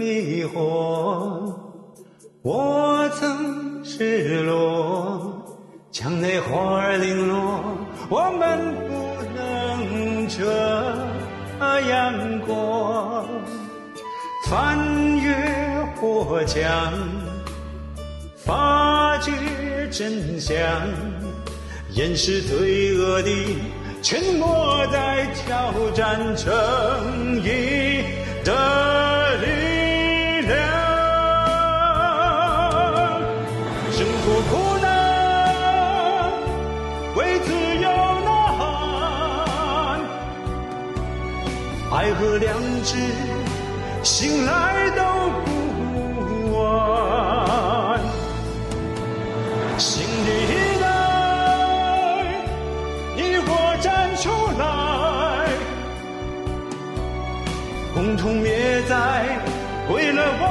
迷惑，我曾失落，墙内花儿零落，我们不能这样过。翻越火墙，发觉真相，掩饰罪恶的沉默，在挑战正义和良知。醒来都不晚，新的一代，你我站出来，共同灭灾，为了我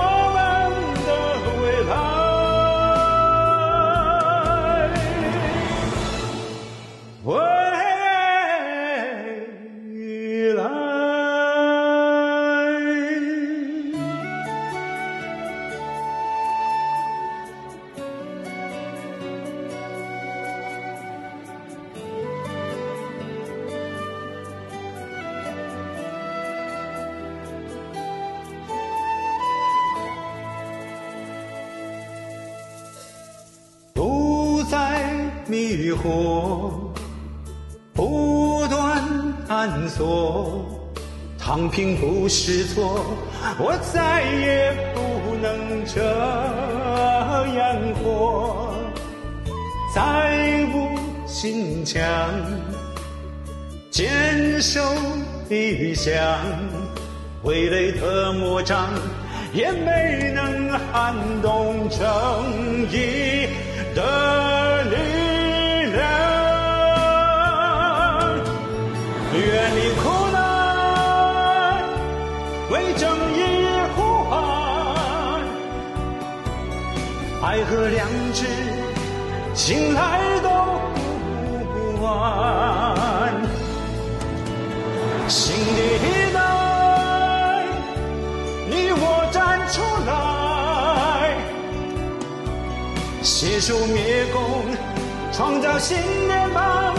迷惑，不断探索，躺平不是错，我再也不能这样活，再无心墙，坚守理想，傀儡的魔掌也没能撼动正义的远离苦难，为正义呼喊，爱和良知，醒来都不晚。新的一代，你我站出来，携手灭共，创造新联邦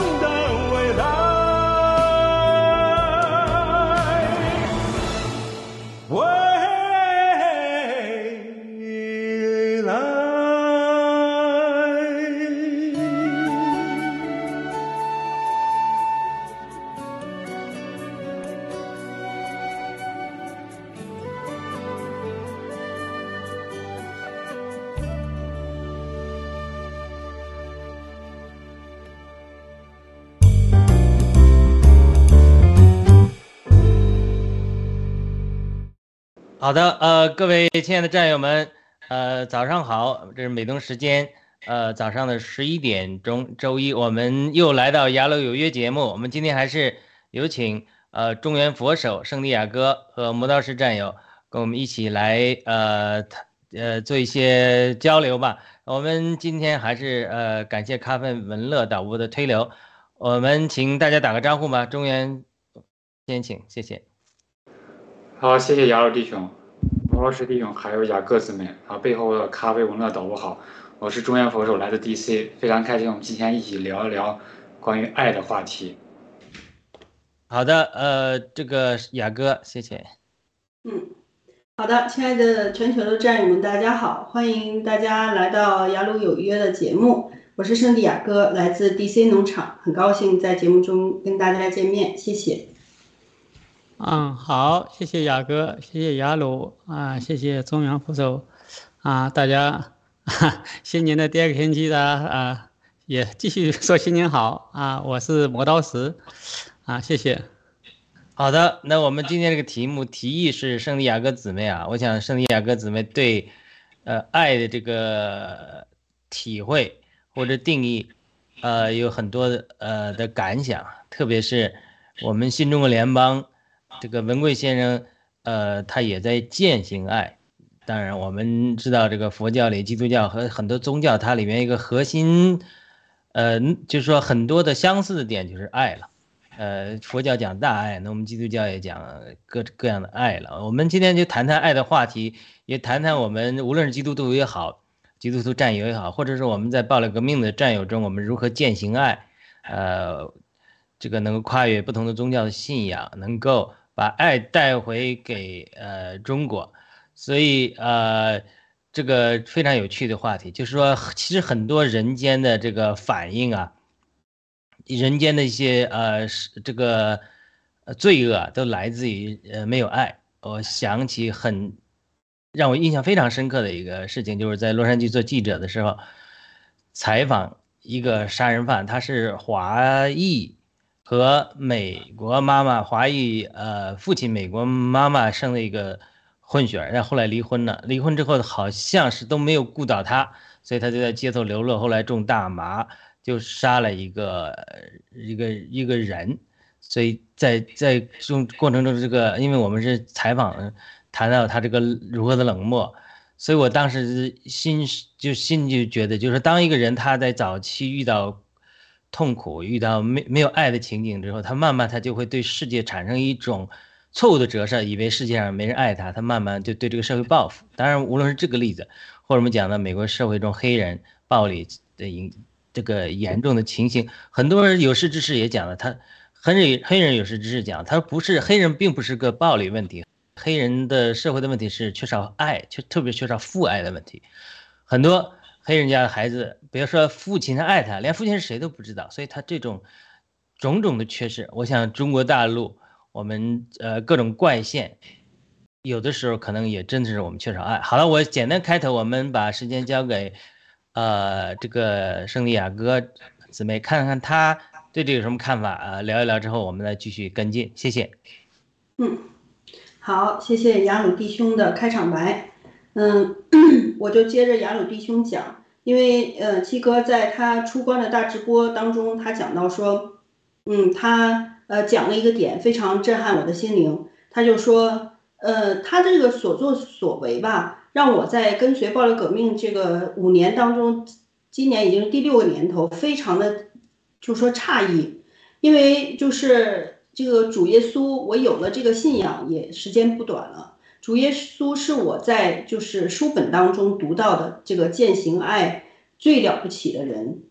好的，呃，各位亲爱的战友们，呃，早上好，这是美东时间，呃，早上的十一点钟，周一，我们又来到《雅鲁有约》节目，我们今天还是有请呃中原佛手圣地亚哥和磨刀石战友跟我们一起来呃呃做一些交流吧。我们今天还是呃感谢咖啡文乐导播的推流，我们请大家打个招呼吧。中原先请，谢谢。好，谢谢雅鲁弟兄、摩罗什弟兄，还有雅各姊妹啊，背后的咖啡文乐导播好，我是中原佛手，来自 DC，非常开心，我们今天一起聊一聊关于爱的话题。好的，呃，这个雅哥，谢谢。嗯，好的，亲爱的全球的战友们，大家好，欢迎大家来到雅鲁有约的节目，我是圣地雅哥，来自 DC 农场，很高兴在节目中跟大家见面，谢谢。嗯，好，谢谢雅哥，谢谢雅鲁啊，谢谢中原扶手啊，大家新年的第二个星期的啊，也继续说新年好啊，我是磨刀石啊，谢谢。好的，那我们今天这个题目提议是圣地亚哥姊妹啊，我想圣地亚哥姊妹对呃爱的这个体会或者定义呃有很多的呃的感想，特别是我们新中国联邦。这个文贵先生，呃，他也在践行爱。当然，我们知道这个佛教里、基督教和很多宗教，它里面一个核心，呃，就是说很多的相似的点就是爱了。呃，佛教讲大爱，那我们基督教也讲各各样的爱了。我们今天就谈谈爱的话题，也谈谈我们无论是基督徒也好，基督徒战友也好，或者是我们在暴力革命的战友中，我们如何践行爱，呃，这个能够跨越不同的宗教的信仰，能够把爱带回给呃中国。所以呃，这个非常有趣的话题，就是说，其实很多人间的这个反应啊。人间的一些呃是这个罪恶都来自于呃没有爱。我想起很让我印象非常深刻的一个事情，就是在洛杉矶做记者的时候，采访一个杀人犯，他是华裔和美国妈妈，华裔呃父亲美国妈妈生了一个混血儿，然后后来离婚了。离婚之后好像是都没有顾到他，所以他就在街头流落，后来种大麻。就杀了一个一个一个人，所以在在中过程中，这个因为我们是采访，谈到他这个如何的冷漠，所以我当时心就心就觉得，就是当一个人他在早期遇到痛苦、遇到没没有爱的情景之后，他慢慢他就会对世界产生一种错误的折射，以为世界上没人爱他，他慢慢就对这个社会报复。当然，无论是这个例子，或者我们讲的美国社会中黑人暴力的影。这个严重的情形，很多人有识之士也讲了，他黑人黑人有识之士讲，他说不是黑人，并不是个暴力问题，黑人的社会的问题是缺少爱，缺特别缺少父爱的问题。很多黑人家的孩子，别说父亲他爱他，连父亲是谁都不知道，所以他这种种种的缺失，我想中国大陆我们呃各种怪现，有的时候可能也真的是我们缺少爱。好了，我简单开头，我们把时间交给。呃，这个圣地亚哥姊妹，看看他对这有什么看法啊？聊一聊之后，我们再继续跟进，谢谢。嗯，好，谢谢雅鲁弟兄的开场白。嗯，我就接着雅鲁弟兄讲，因为呃，七哥在他出关的大直播当中，他讲到说，嗯，他呃讲了一个点，非常震撼我的心灵。他就说，呃，他这个所作所为吧。让我在跟随暴力革命这个五年当中，今年已经是第六个年头，非常的就说诧异，因为就是这个主耶稣，我有了这个信仰也时间不短了。主耶稣是我在就是书本当中读到的这个践行爱最了不起的人。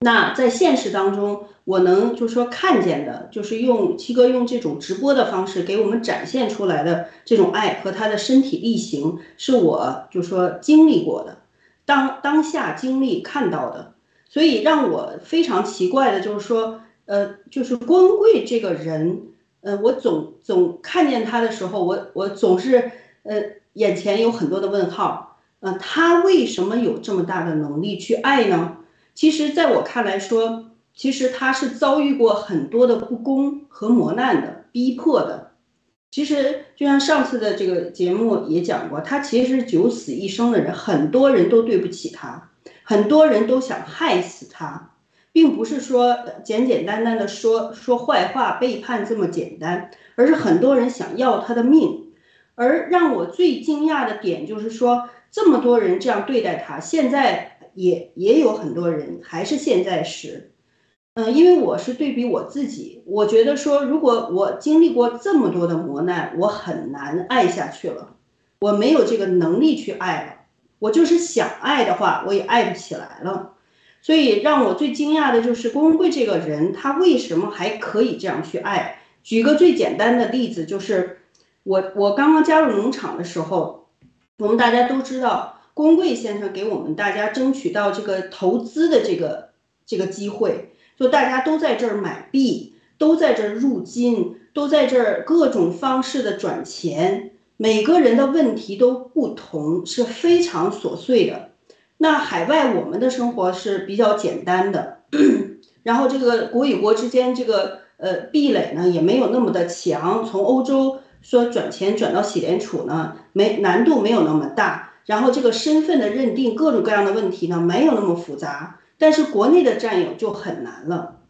那在现实当中，我能就说看见的，就是用七哥用这种直播的方式给我们展现出来的这种爱和他的身体力行，是我就说经历过的，当当下经历看到的，所以让我非常奇怪的就是说，呃，就是光贵这个人，呃，我总总看见他的时候，我我总是呃眼前有很多的问号，呃，他为什么有这么大的能力去爱呢？其实，在我看来说，其实他是遭遇过很多的不公和磨难的、逼迫的。其实，就像上次的这个节目也讲过，他其实是九死一生的人，很多人都对不起他，很多人都想害死他，并不是说简简单单的说说坏话、背叛这么简单，而是很多人想要他的命。而让我最惊讶的点就是说，这么多人这样对待他，现在。也也有很多人还是现在时，嗯，因为我是对比我自己，我觉得说，如果我经历过这么多的磨难，我很难爱下去了，我没有这个能力去爱了。我就是想爱的话，我也爱不起来了。所以让我最惊讶的就是郭文贵这个人，他为什么还可以这样去爱？举个最简单的例子，就是我我刚刚加入农场的时候，我们大家都知道。公贵先生给我们大家争取到这个投资的这个这个机会，就大家都在这儿买币，都在这儿入金，都在这儿各种方式的转钱，每个人的问题都不同，是非常琐碎的。那海外我们的生活是比较简单的，然后这个国与国之间这个呃壁垒呢也没有那么的强，从欧洲说转钱转到喜联储呢，没难度没有那么大。然后这个身份的认定，各种各样的问题呢，没有那么复杂，但是国内的战友就很难了。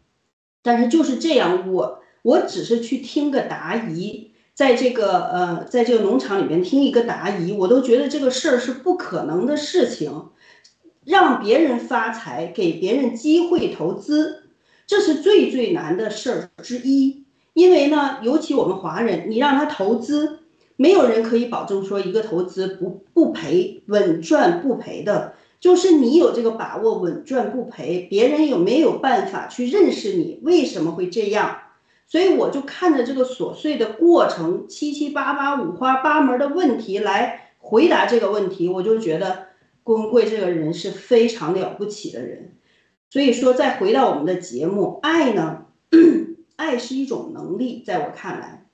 但是就是这样，我我只是去听个答疑，在这个呃，在这个农场里面听一个答疑，我都觉得这个事儿是不可能的事情。让别人发财，给别人机会投资，这是最最难的事儿之一。因为呢，尤其我们华人，你让他投资，没有人可以保证说一个投资不不赔、稳赚不赔的。就是你有这个把握稳赚不赔，别人有没有办法去认识你为什么会这样？所以我就看着这个琐碎的过程，七七八八、五花八门的问题来回答这个问题，我就觉得郭文贵这个人是非常了不起的人。所以说，再回到我们的节目，爱呢？爱是一种能力，在我看来，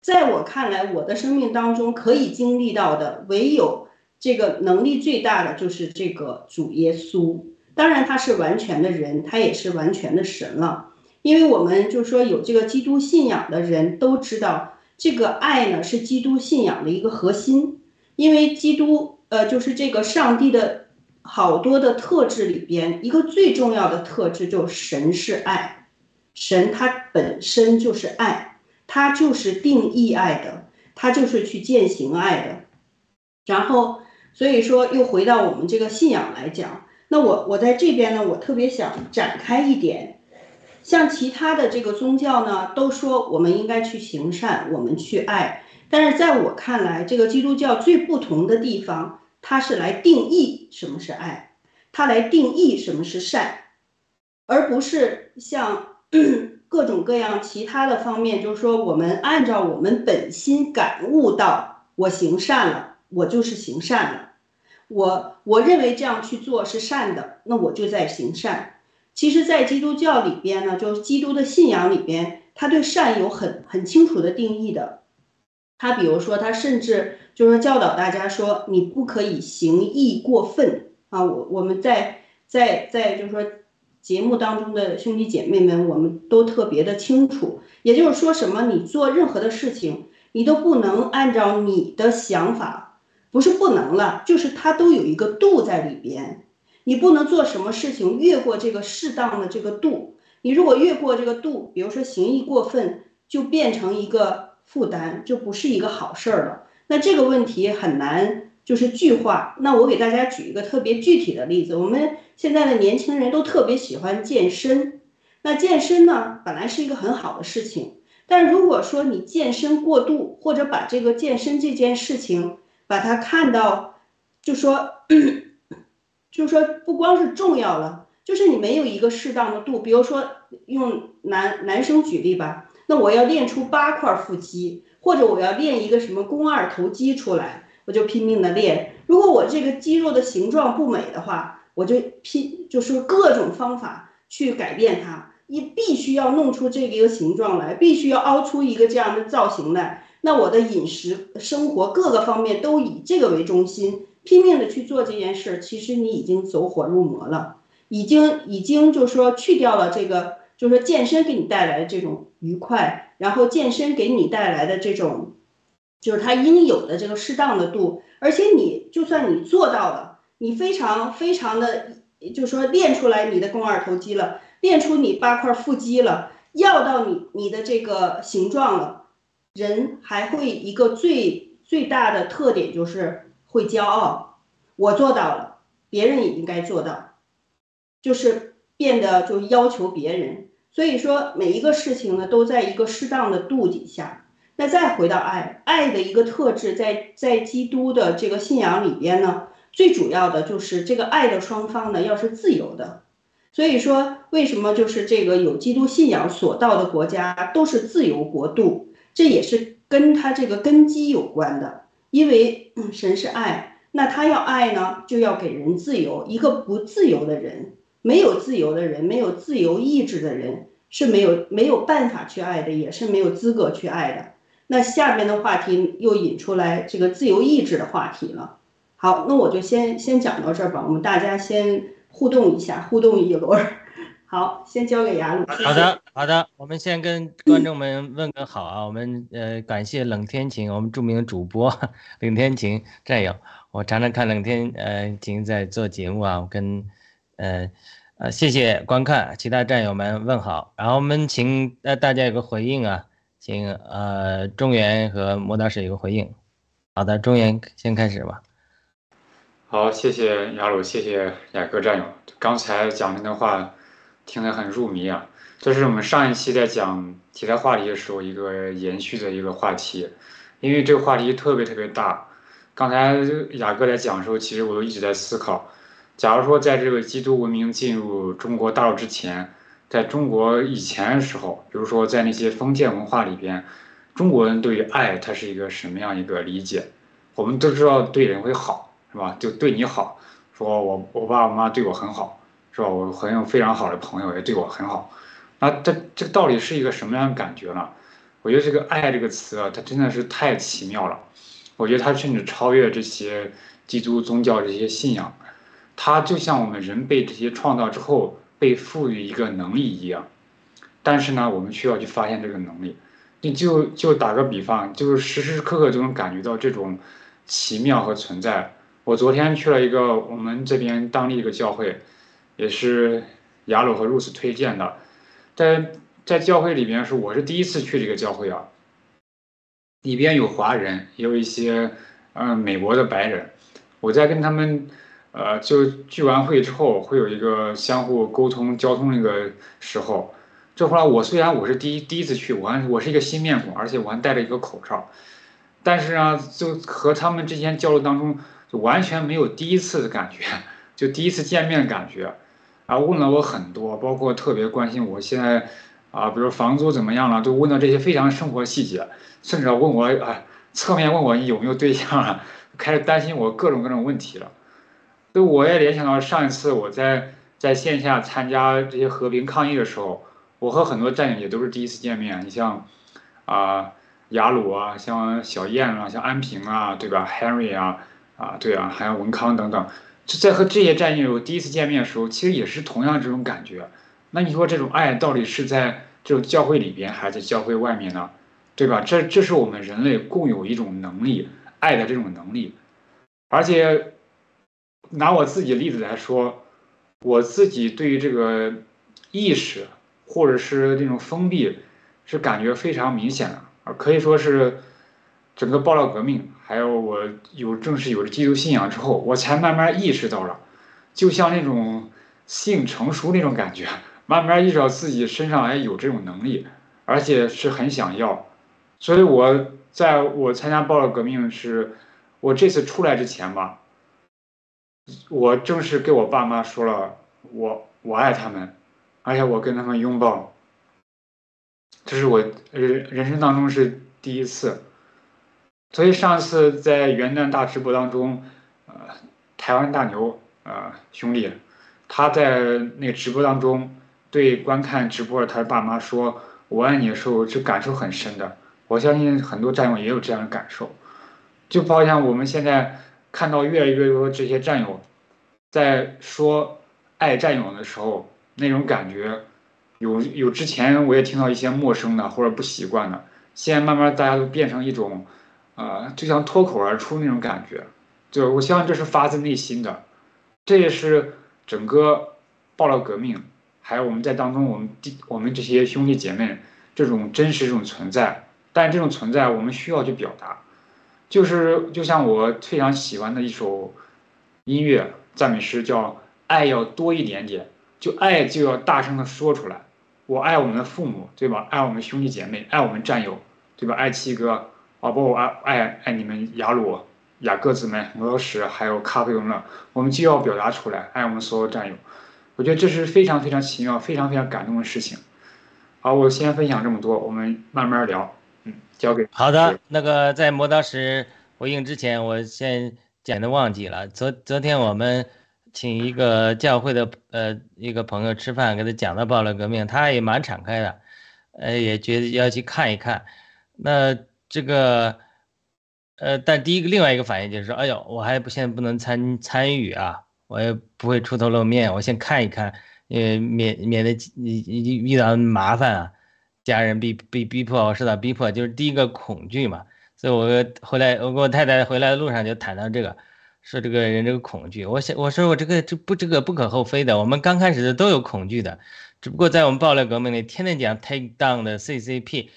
在我看来，我的生命当中可以经历到的，唯有这个能力最大的就是这个主耶稣。当然，他是完全的人，他也是完全的神了。因为我们就说有这个基督信仰的人都知道，这个爱呢是基督信仰的一个核心。因为基督，呃，就是这个上帝的好多的特质里边，一个最重要的特质就是神是爱，神他本身就是爱，他就是定义爱的，他就是去践行爱的。然后，所以说又回到我们这个信仰来讲，那我我在这边呢，我特别想展开一点。像其他的这个宗教呢，都说我们应该去行善，我们去爱。但是在我看来，这个基督教最不同的地方，它是来定义什么是爱，它来定义什么是善，而不是像 各种各样其他的方面，就是说我们按照我们本心感悟到，我行善了，我就是行善了。我我认为这样去做是善的，那我就在行善。其实，在基督教里边呢，就是基督的信仰里边，他对善有很很清楚的定义的。他比如说，他甚至就是教导大家说，你不可以行义过分啊。我我们在在在就是说节目当中的兄弟姐妹们，我们都特别的清楚。也就是说，什么你做任何的事情，你都不能按照你的想法，不是不能了，就是它都有一个度在里边。你不能做什么事情越过这个适当的这个度，你如果越过这个度，比如说行义过分，就变成一个负担，就不是一个好事儿了。那这个问题很难就是具化。那我给大家举一个特别具体的例子，我们现在的年轻人都特别喜欢健身，那健身呢本来是一个很好的事情，但如果说你健身过度，或者把这个健身这件事情把它看到，就说。就说，不光是重要了，就是你没有一个适当的度。比如说，用男男生举例吧，那我要练出八块腹肌，或者我要练一个什么肱二头肌出来，我就拼命的练。如果我这个肌肉的形状不美的话，我就拼，就是各种方法去改变它。你必须要弄出这个一个形状来，必须要凹出一个这样的造型来。那我的饮食、生活各个方面都以这个为中心。拼命的去做这件事，其实你已经走火入魔了，已经已经就是说去掉了这个，就是说健身给你带来的这种愉快，然后健身给你带来的这种，就是它应有的这个适当的度，而且你就算你做到了，你非常非常的，就是说练出来你的肱二头肌了，练出你八块腹肌了，要到你你的这个形状了，人还会一个最最大的特点就是。会骄傲，我做到了，别人也应该做到，就是变得就要求别人。所以说每一个事情呢，都在一个适当的度底下。那再回到爱，爱的一个特质，在在基督的这个信仰里边呢，最主要的就是这个爱的双方呢要是自由的。所以说，为什么就是这个有基督信仰所到的国家都是自由国度，这也是跟他这个根基有关的。因为神是爱，那他要爱呢，就要给人自由。一个不自由的人，没有自由的人，没有自由意志的人，是没有没有办法去爱的，也是没有资格去爱的。那下面的话题又引出来这个自由意志的话题了。好，那我就先先讲到这儿吧，我们大家先互动一下，互动一轮。好，先交给雅鲁。好的，好的，我们先跟观众们问个好啊。我们呃，感谢冷天晴，我们著名主播 冷天晴战友。我常常看冷天呃晴在做节目啊。我跟呃呃，谢谢观看，其他战友们问好。然后我们请呃大家有个回应啊，请呃中原和莫大师有个回应。好的，中原先开始吧。好，谢谢雅鲁，谢谢雅哥战友。刚才讲的那话。听得很入迷啊，这是我们上一期在讲题材话题的时候一个延续的一个话题，因为这个话题特别特别大。刚才雅哥在讲的时候，其实我都一直在思考，假如说在这个基督文明进入中国大陆之前，在中国以前的时候，比如说在那些封建文化里边，中国人对于爱它是一个什么样一个理解？我们都知道对人会好，是吧？就对你好，说我我爸我妈对我很好，是吧？我很有非常好的朋友也对我很好。那这这个到底是一个什么样的感觉呢？我觉得这个“爱”这个词啊，它真的是太奇妙了。我觉得它甚至超越这些基督宗教这些信仰。它就像我们人被这些创造之后被赋予一个能力一样。但是呢，我们需要去发现这个能力。你就就打个比方，就是时时刻刻都能感觉到这种奇妙和存在。我昨天去了一个我们这边当地一个教会，也是雅鲁和露丝推荐的。在在教会里边是我是第一次去这个教会啊，里边有华人，也有一些嗯美国的白人。我在跟他们呃就聚完会之后，会有一个相互沟通交通那个时候。这后来我虽然我是第一第一次去，我还我是一个新面孔，而且我还戴着一个口罩，但是呢，就和他们之间交流当中，就完全没有第一次的感觉，就第一次见面的感觉。啊，问了我很多，包括特别关心我现在，啊，比如房租怎么样了，都问到这些非常生活细节，甚至问我啊，侧面问我你有没有对象了，开始担心我各种各种问题了。所以我也联想到上一次我在在线下参加这些和平抗议的时候，我和很多战友也都是第一次见面。你像啊，雅鲁啊，像小燕啊，像安平啊，对吧？Henry 啊，啊，对啊，还有文康等等。就在和这些战友第一次见面的时候，其实也是同样这种感觉。那你说这种爱到底是在这种教会里边，还是在教会外面呢？对吧？这这是我们人类共有一种能力，爱的这种能力。而且拿我自己例子来说，我自己对于这个意识或者是那种封闭，是感觉非常明显的，啊可以说是。整个爆料革命，还有我有正式有了基督信仰之后，我才慢慢意识到了，就像那种性成熟那种感觉，慢慢意识到自己身上还有这种能力，而且是很想要。所以我在我参加爆料革命是，我这次出来之前吧，我正式给我爸妈说了，我我爱他们，而且我跟他们拥抱，这是我人人生当中是第一次。所以上次在元旦大直播当中，呃，台湾大牛呃兄弟，他在那个直播当中对观看直播的他的爸妈说“我爱你”的时候，这感受很深的。我相信很多战友也有这样的感受。就好像我们现在看到越来越多这些战友在说爱战友的时候，那种感觉，有有之前我也听到一些陌生的或者不习惯的，现在慢慢大家都变成一种。啊，就像脱口而出那种感觉，就我相信这是发自内心的，这也是整个爆料革命，还有我们在当中，我们弟我们这些兄弟姐妹这种真实这种存在，但这种存在我们需要去表达，就是就像我非常喜欢的一首音乐赞美诗，叫爱要多一点点，就爱就要大声的说出来，我爱我们的父母，对吧？爱我们兄弟姐妹，爱我们战友，对吧？爱七哥。宝宝，我爱爱爱你们雅鲁、雅各子们、磨刀石，还有咖啡文乐，我们就要表达出来，爱我们所有战友。我觉得这是非常非常奇妙、非常非常感动的事情。好，我先分享这么多，我们慢慢聊。嗯，交给好的。那个在磨刀石回应之前，我先简单忘记了。昨昨天我们请一个教会的呃一个朋友吃饭，给他讲到暴乱革命，他也蛮敞开的，呃，也觉得要去看一看。那。这个，呃，但第一个另外一个反应就是说，哎呦，我还不现在不能参参与啊，我也不会出头露面，我先看一看，呃，免免得你你遇到麻烦啊，家人被被逼迫，我受到逼迫，就是第一个恐惧嘛。所以我回来，我跟我太太回来的路上就谈到这个，说这个人这个恐惧，我想我说我这个这不这个不可厚非的，我们刚开始的都有恐惧的，只不过在我们暴力革命里，天天讲 take down 的 CCP。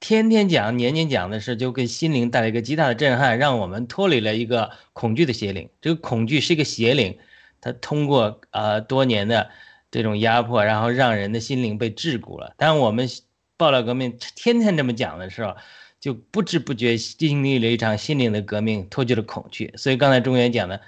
天天讲，年年讲的是，就给心灵带来一个极大的震撼，让我们脱离了一个恐惧的邪灵。这个恐惧是一个邪灵，它通过呃多年的这种压迫，然后让人的心灵被桎梏了。当我们爆料革命天天这么讲的时候，就不知不觉经历了一场心灵的革命，脱去了恐惧。所以刚才中原讲的，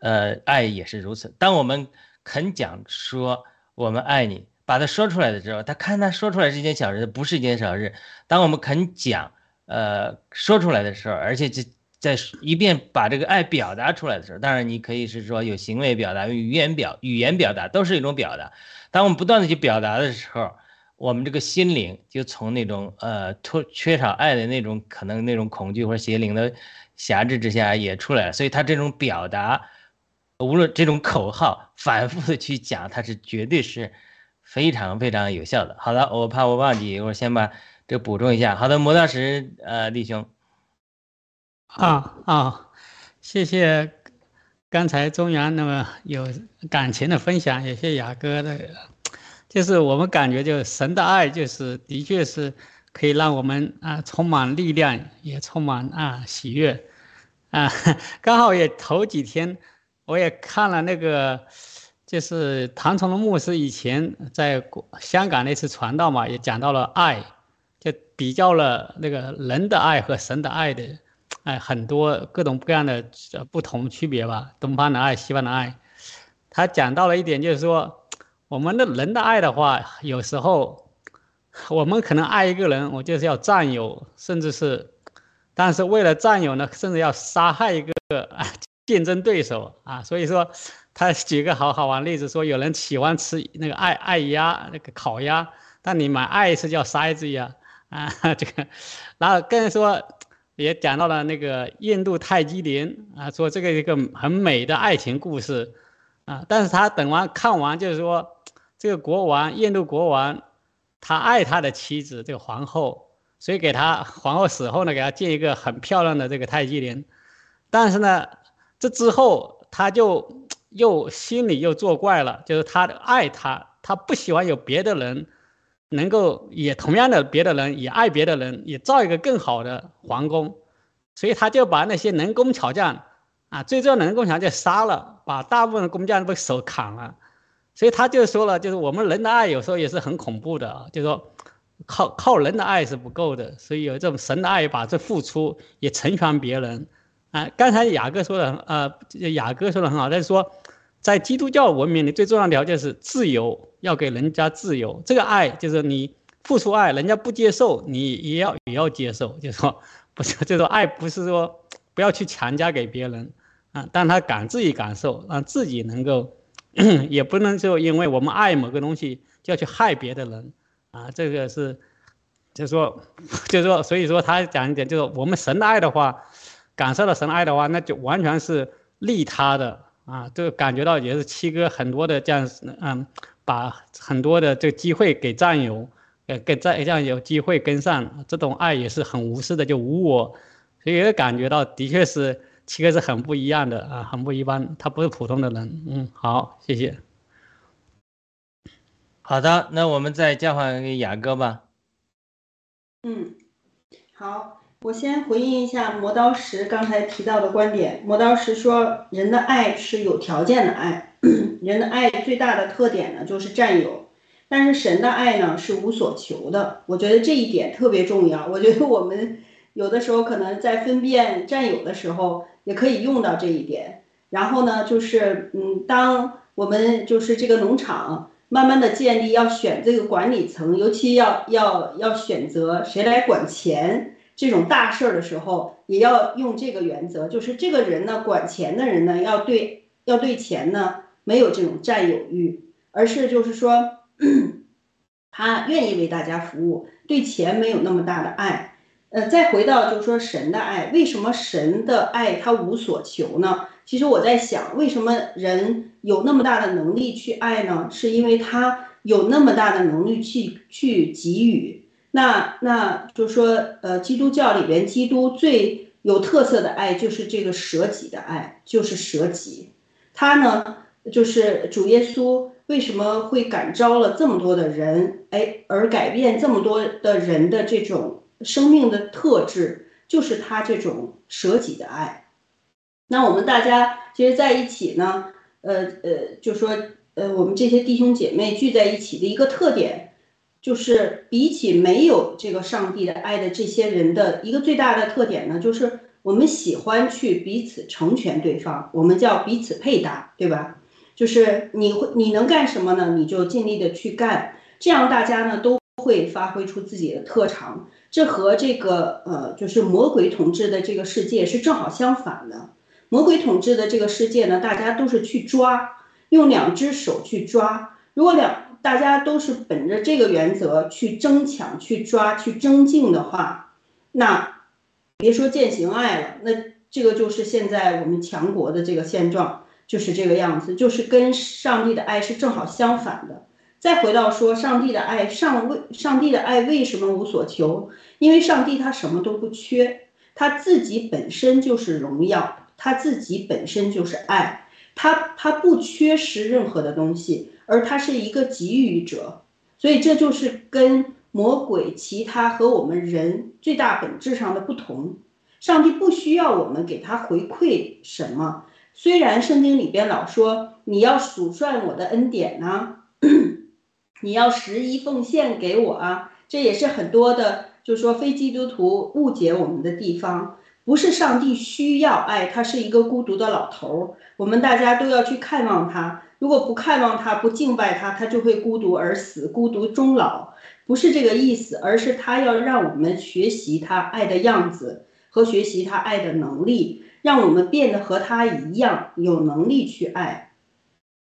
呃，爱也是如此。当我们肯讲说我们爱你，把它说出来的时候，他看他说出来是一件小事，不是一件小事。当我们肯讲，呃，说出来的时候，而且这。在一遍把这个爱表达出来的时候，当然你可以是说有行为表达、语言表、语言表达都是一种表达。当我们不断的去表达的时候，我们这个心灵就从那种呃缺缺少爱的那种可能那种恐惧或者邪灵的辖制之下也出来了。所以他这种表达，无论这种口号反复的去讲，它是绝对是非常非常有效的。好的，我怕我忘记，我先把这补充一下。好的，磨刀石呃弟兄。啊啊，谢谢刚才中原那么有感情的分享，也谢雅哥的，就是我们感觉就是神的爱，就是的确是可以让我们啊充满力量，也充满啊喜悦啊。刚好也头几天我也看了那个，就是唐崇荣牧师以前在香港那次传道嘛，也讲到了爱，就比较了那个人的爱和神的爱的。哎，很多各种各样的不同区别吧，东方的爱，西方的爱。他讲到了一点，就是说，我们的人的爱的话，有时候我们可能爱一个人，我就是要占有，甚至是，但是为了占有呢，甚至要杀害一个啊 竞争对手啊。所以说，他举个好好玩例子，说有人喜欢吃那个爱爱鸭，那个烤鸭，但你买爱一次就要杀一只鸭啊，这个，然后跟说。也讲到了那个印度泰姬陵啊，说这个一个很美的爱情故事啊，但是他等完看完就是说，这个国王印度国王，他爱他的妻子这个皇后，所以给他皇后死后呢，给他建一个很漂亮的这个泰姬陵，但是呢，这之后他就又心里又作怪了，就是他爱他，他不喜欢有别的人。能够也同样的别的人也爱别的人，也造一个更好的皇宫，所以他就把那些能工巧匠啊，最重要的能工巧匠杀了，把大部分工匠都手砍了，所以他就说了，就是我们人的爱有时候也是很恐怖的啊，就说靠靠人的爱是不够的，所以有这种神的爱，把这付出也成全别人啊。刚才雅各说的，呃，雅各说的很好，他说。在基督教文明里，最重要的条件是自由，要给人家自由。这个爱就是你付出爱，人家不接受，你也要也要接受。就说 不是，就说爱不是说不要去强加给别人啊，但他敢自己感受，让自己能够，也不能说因为我们爱某个东西就要去害别的人啊。这个是，就是说，就是说，所以说他讲一点，就是我们神的爱的话，感受到神的爱的话，那就完全是利他的。啊，这个感觉到也是七哥很多的这样，嗯，把很多的这个机会给战友，呃，给战这样有机会跟上，这种爱也是很无私的，就无我，所以也感觉到的确是七个是很不一样的啊，很不一般，他不是普通的人。嗯，好，谢谢。好的，那我们再交还给雅哥吧。嗯，好。我先回应一下磨刀石刚才提到的观点。磨刀石说，人的爱是有条件的爱，人的爱最大的特点呢就是占有，但是神的爱呢是无所求的。我觉得这一点特别重要。我觉得我们有的时候可能在分辨占有的时候，也可以用到这一点。然后呢，就是嗯，当我们就是这个农场慢慢的建立，要选这个管理层，尤其要要要选择谁来管钱。这种大事儿的时候，也要用这个原则，就是这个人呢，管钱的人呢，要对要对钱呢没有这种占有欲，而是就是说，他愿意为大家服务，对钱没有那么大的爱。呃，再回到就是说神的爱，为什么神的爱他无所求呢？其实我在想，为什么人有那么大的能力去爱呢？是因为他有那么大的能力去去给予。那那就是说，呃，基督教里边，基督最有特色的爱就是这个舍己的爱，就是舍己。他呢，就是主耶稣为什么会感召了这么多的人，哎，而改变这么多的人的这种生命的特质，就是他这种舍己的爱。那我们大家其实在一起呢，呃呃，就说呃，我们这些弟兄姐妹聚在一起的一个特点，就是比起没有这个上帝的爱的这些人的一个最大的特点呢，就是我们喜欢去彼此成全对方，我们叫彼此配搭，对吧？就是你会你能干什么呢？你就尽力的去干，这样大家呢都会发挥出自己的特长。这和这个呃，就是魔鬼统治的这个世界是正好相反的。魔鬼统治的这个世界呢，大家都是去抓，用两只手去抓。如果两大家都是本着这个原则去争抢、去抓、去争竞的话，那别说践行爱了，那这个就是现在我们强国的这个现状，就是这个样子，就是跟上帝的爱是正好相反的。再回到说上帝的爱，上为上帝的爱为什么无所求？因为上帝他什么都不缺，他自己本身就是荣耀。他自己本身就是爱，他他不缺失任何的东西，而他是一个给予者，所以这就是跟魔鬼、其他和我们人最大本质上的不同。上帝不需要我们给他回馈什么，虽然圣经里边老说你要数算我的恩典呢，你要十一奉献给我啊，这也是很多的就说非基督徒误解我们的地方。不是上帝需要爱，他是一个孤独的老头儿，我们大家都要去看望他。如果不看望他，不敬拜他，他就会孤独而死，孤独终老。不是这个意思，而是他要让我们学习他爱的样子和学习他爱的能力，让我们变得和他一样有能力去爱。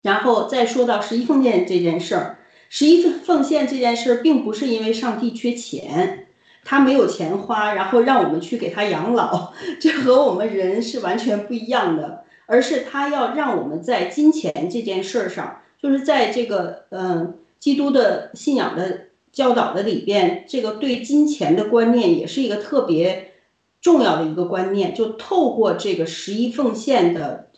然后再说到十一奉献这件事儿，十一奉献这件事，并不是因为上帝缺钱。他没有钱花，然后让我们去给他养老，这和我们人是完全不一样的。而是他要让我们在金钱这件事上，就是在这个嗯基督的信仰的教导的里边，这个对金钱的观念也是一个特别重要的一个观念。就透过这个十一奉献的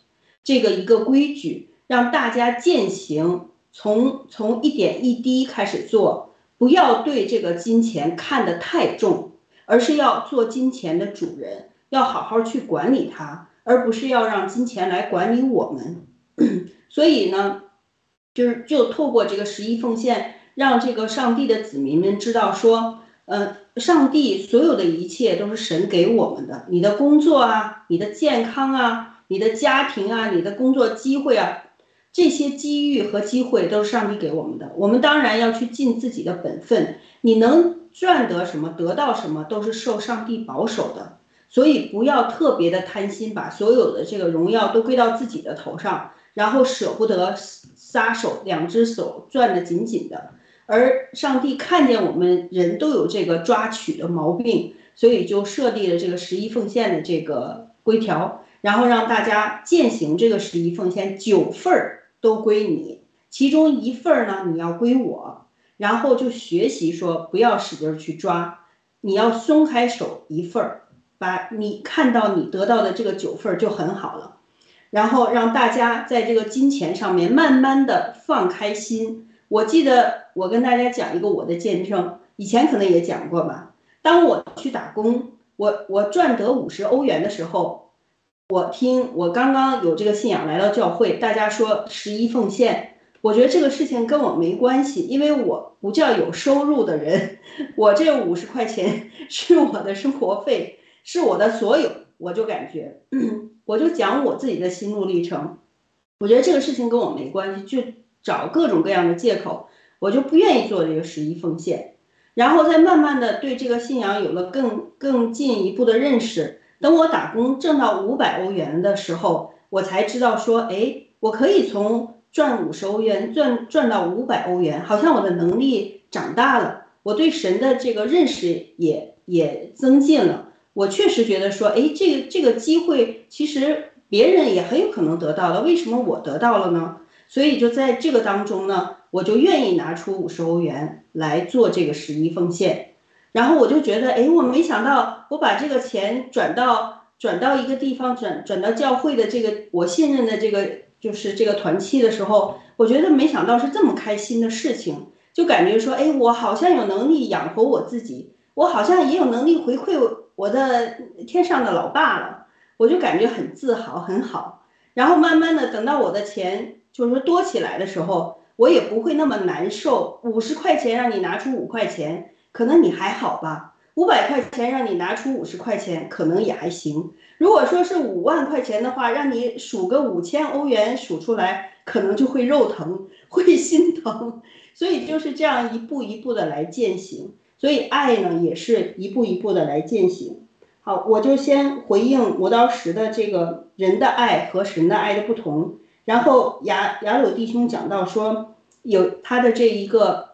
这个一个规矩，让大家践行，从从一点一滴开始做。不要对这个金钱看得太重，而是要做金钱的主人，要好好去管理它，而不是要让金钱来管理我们。所以呢，就是就透过这个十一奉献，让这个上帝的子民们知道说，呃，上帝所有的一切都是神给我们的，你的工作啊，你的健康啊，你的家庭啊，你的工作机会啊。这些机遇和机会都是上帝给我们的，我们当然要去尽自己的本分。你能赚得什么，得到什么，都是受上帝保守的。所以不要特别的贪心，把所有的这个荣耀都归到自己的头上，然后舍不得撒手，两只手攥得紧紧的。而上帝看见我们人都有这个抓取的毛病，所以就设立了这个十一奉献的这个规条，然后让大家践行这个十一奉献九份儿。都归你，其中一份呢，你要归我，然后就学习说不要使劲去抓，你要松开手一份儿，把你看到你得到的这个九份就很好了，然后让大家在这个金钱上面慢慢的放开心。我记得我跟大家讲一个我的见证，以前可能也讲过吧。当我去打工，我我赚得五十欧元的时候。我听我刚刚有这个信仰来到教会，大家说十一奉献，我觉得这个事情跟我没关系，因为我不叫有收入的人，我这五十块钱 是我的生活费，是我的所有，我就感觉，我就讲我自己的心路历程，我觉得这个事情跟我没关系，就找各种各样的借口，我就不愿意做这个十一奉献，然后再慢慢的对这个信仰有了更更进一步的认识。等我打工挣到五百欧元的时候，我才知道说，哎，我可以从赚五十欧元赚赚到五百欧元，好像我的能力长大了，我对神的这个认识也也增进了。我确实觉得说，哎，这个这个机会其实别人也很有可能得到了，为什么我得到了呢？所以就在这个当中呢，我就愿意拿出五十欧元来做这个十一奉献。然后我就觉得，哎，我没想到我把这个钱转到转到一个地方，转转到教会的这个我信任的这个就是这个团契的时候，我觉得没想到是这么开心的事情，就感觉说，哎，我好像有能力养活我自己，我好像也有能力回馈我的天上的老爸了，我就感觉很自豪，很好。然后慢慢的等到我的钱就是说多起来的时候，我也不会那么难受。五十块钱让你拿出五块钱，可能你还好吧？五百块钱让你拿出五十块钱，可能也还行。如果说是五万块钱的话，让你数个五千欧元数出来，可能就会肉疼，会心疼。所以就是这样一步一步的来践行。所以爱呢，也是一步一步的来践行。好，我就先回应磨刀石的这个人的爱和神的爱的不同。然后雅雅鲁弟兄讲到说，有他的这一个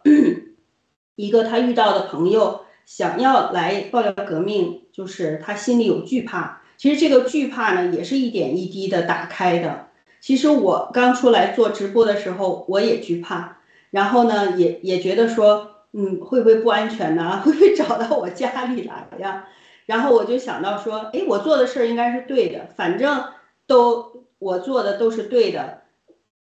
一个他遇到的朋友。想要来爆料革命，就是他心里有惧怕。其实这个惧怕呢，也是一点一滴的打开的。其实我刚出来做直播的时候，我也惧怕，然后呢，也也觉得说，嗯，会不会不安全呢？会不会找到我家里来呀？然后我就想到说，哎，我做的事儿应该是对的，反正都我做的都是对的，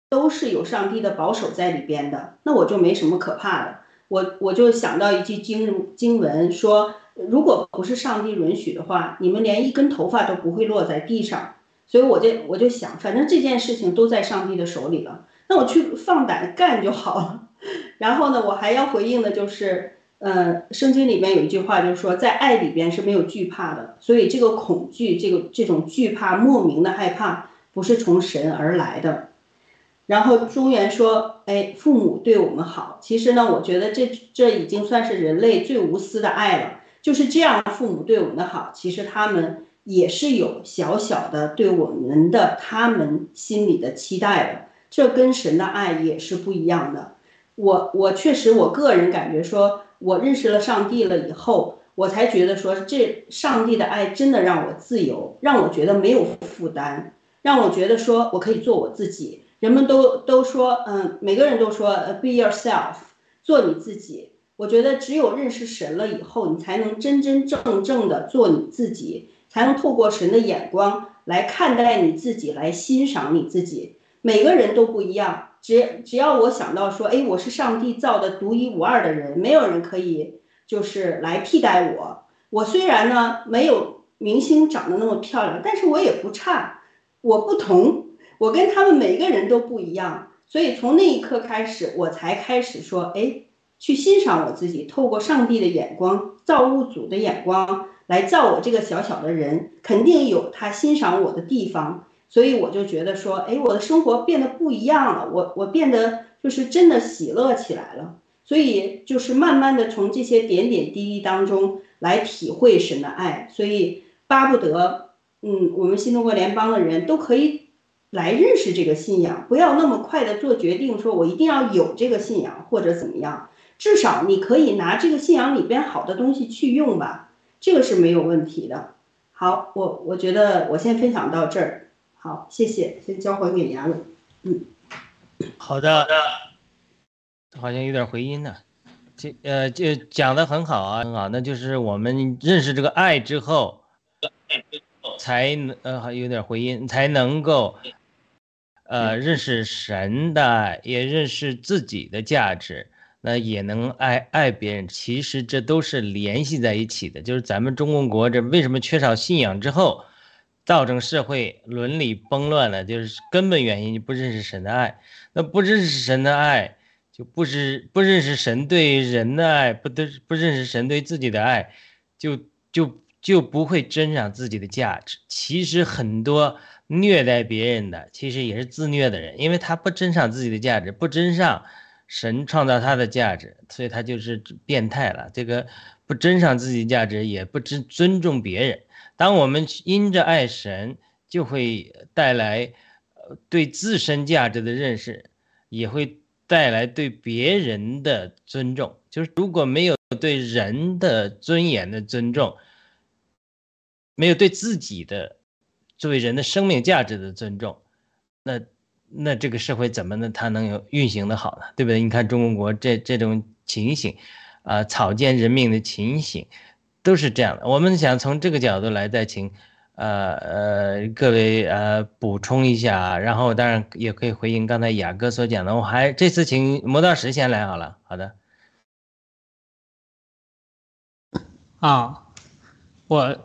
都是有上帝的保守在里边的，那我就没什么可怕的。我我就想到一句经经文说，如果不是上帝允许的话，你们连一根头发都不会落在地上。所以我就我就想，反正这件事情都在上帝的手里了，那我去放胆干就好了。然后呢，我还要回应的就是，呃，圣经里面有一句话，就是说在爱里边是没有惧怕的。所以这个恐惧，这个这种惧怕，莫名的害怕，不是从神而来的。然后中原说：“哎，父母对我们好。其实呢，我觉得这这已经算是人类最无私的爱了。就是这样，父母对我们的好，其实他们也是有小小的对我们的他们心里的期待的。这跟神的爱也是不一样的。我我确实，我个人感觉说，我认识了上帝了以后，我才觉得说，这上帝的爱真的让我自由，让我觉得没有负担，让我觉得说我可以做我自己。”人们都都说，嗯，每个人都说，be yourself，做你自己。我觉得只有认识神了以后，你才能真真正正的做你自己，才能透过神的眼光来看待你自己，来欣赏你自己。每个人都不一样，只只要我想到说，哎，我是上帝造的独一无二的人，没有人可以就是来替代我。我虽然呢没有明星长得那么漂亮，但是我也不差，我不同。我跟他们每个人都不一样，所以从那一刻开始，我才开始说，哎，去欣赏我自己，透过上帝的眼光、造物主的眼光来造我这个小小的人，肯定有他欣赏我的地方。所以我就觉得说，哎，我的生活变得不一样了，我我变得就是真的喜乐起来了。所以就是慢慢的从这些点点滴滴当中来体会神的爱，所以巴不得，嗯，我们新中国联邦的人都可以。来认识这个信仰，不要那么快的做决定，说我一定要有这个信仰或者怎么样。至少你可以拿这个信仰里边好的东西去用吧，这个是没有问题的。好，我我觉得我先分享到这儿。好，谢谢，先交还给杨。嗯，好的，好的。好像有点回音呢。这呃，就讲的很好啊，很好。那就是我们认识这个爱之后，才能呃，还有点回音，才能够。呃，认识神的，也认识自己的价值，那也能爱爱别人。其实这都是联系在一起的。就是咱们中国国这为什么缺少信仰之后，造成社会伦理崩乱了？就是根本原因，就不认识神的爱。那不认识神的爱，就不知不认识神对人的爱，不得不认识神对自己的爱，就就就不会珍赏自己的价值。其实很多。虐待别人的其实也是自虐的人，因为他不珍赏自己的价值，不珍赏神创造他的价值，所以他就是变态了。这个不珍赏自己价值，也不尊尊重别人。当我们因着爱神，就会带来对自身价值的认识，也会带来对别人的尊重。就是如果没有对人的尊严的尊重，没有对自己的。作为人的生命价值的尊重，那那这个社会怎么能它能有运行的好呢？对不对？你看中国这这种情形，啊，草菅人命的情形，都是这样的。我们想从这个角度来再请，呃呃各位呃补充一下，然后当然也可以回应刚才雅哥所讲的。我还这次请磨刀石先来好了。好的。啊，我。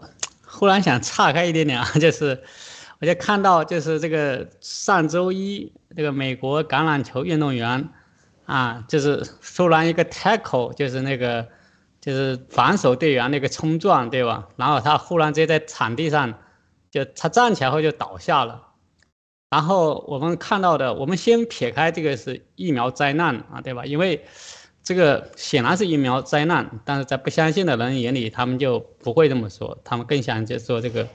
忽然想岔开一点点啊，就是，我就看到就是这个上周一这个美国橄榄球运动员啊，就是突然一个 tackle，就是那个就是防守队员那个冲撞，对吧？然后他忽然间在场地上就他站起来后就倒下了。然后我们看到的，我们先撇开这个是疫苗灾难啊，对吧？因为这个显然是疫苗灾难，但是在不相信的人眼里，他们就不会这么说，他们更想就说这个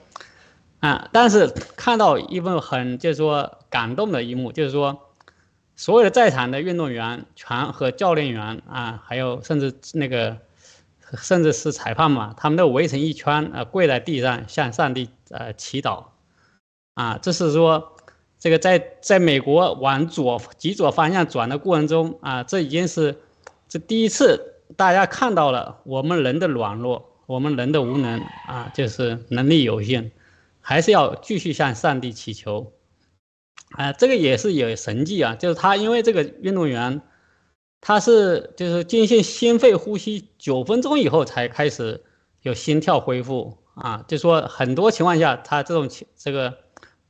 啊。但是看到一份很就是说感动的一幕，就是说所有的在场的运动员全和教练员啊，还有甚至那个甚至是裁判嘛，他们都围成一圈啊，跪在地上向上帝呃祈祷啊。这是说这个在在美国往左极左方向转的过程中啊，这已经是。这第一次，大家看到了我们人的软弱，我们人的无能啊，就是能力有限，还是要继续向上帝祈求。啊，这个也是有神迹啊，就是他因为这个运动员，他是就是进行心肺呼吸九分钟以后才开始有心跳恢复啊，就说很多情况下他这种这个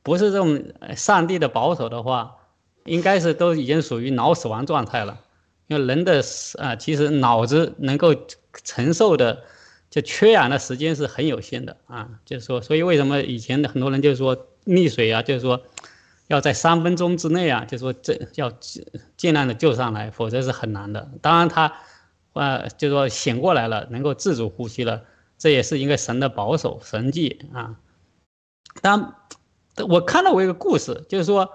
不是这种上帝的保守的话，应该是都已经属于脑死亡状态了。因为人的啊，其实脑子能够承受的就缺氧的时间是很有限的啊，就是说，所以为什么以前的很多人就是说溺水啊，就是说要在三分钟之内啊，就是说这要尽量的救上来，否则是很难的。当然他啊，就是说醒过来了，能够自主呼吸了，这也是一个神的保守神迹啊。当我看到过一个故事，就是说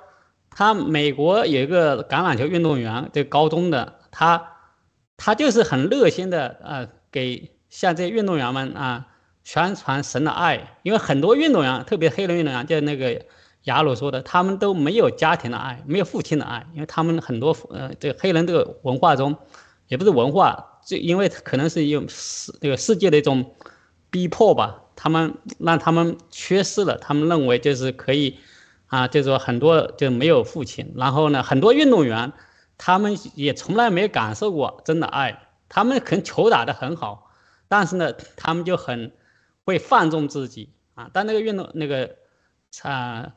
他美国有一个橄榄球运动员，这高中的。他，他就是很热心的啊，给像这些运动员们啊宣传神的爱，因为很多运动员，特别黑人运动员，就那个雅鲁说的，他们都没有家庭的爱，没有父亲的爱，因为他们很多呃，这个黑人这个文化中，也不是文化，就因为可能是用世这个世界的一种逼迫吧，他们让他们缺失了，他们认为就是可以啊，就是说很多就没有父亲，然后呢，很多运动员。他们也从来没感受过真的爱，他们可能球打得很好，但是呢，他们就很会放纵自己啊。但那个运动那个啊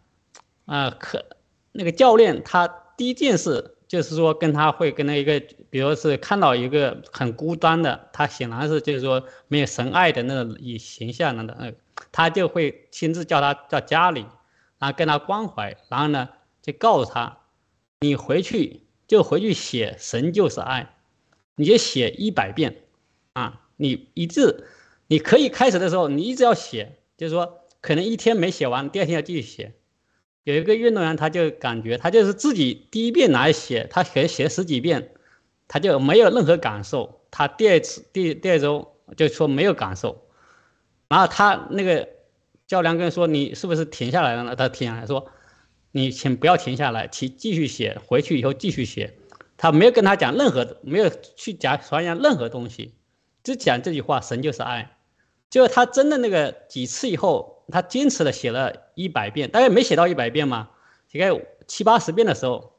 啊可那个教练，他第一件事就是说跟他会跟那一个，比如是看到一个很孤单的，他显然是就是说没有神爱的那种以形象的那，他就会亲自叫他到家里，然后跟他关怀，然后呢就告诉他，你回去。就回去写“神就是爱”，你就写一百遍，啊，你一字，你可以开始的时候，你一直要写，就是说可能一天没写完，第二天要继续写。有一个运动员，他就感觉他就是自己第一遍拿来写，他可以写十几遍，他就没有任何感受。他第二次第第二周就说没有感受，然后他那个教练跟说：“你是不是停下来了呢？”他停下来说。你请不要停下来，去继续写，回去以后继续写。他没有跟他讲任何，没有去讲传扬任何东西，只讲这句话：神就是爱。就他真的那个几次以后，他坚持的写了一百遍，大概没写到一百遍嘛，大概七八十遍的时候，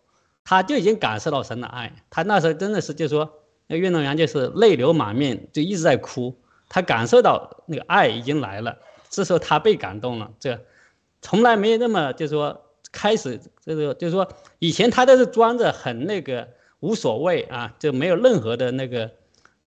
他就已经感受到神的爱。他那时候真的是就说，那运动员就是泪流满面，就一直在哭。他感受到那个爱已经来了，这时候他被感动了。这从来没有那么就是说。开始这个就是说，以前他都是装着很那个无所谓啊，就没有任何的那个，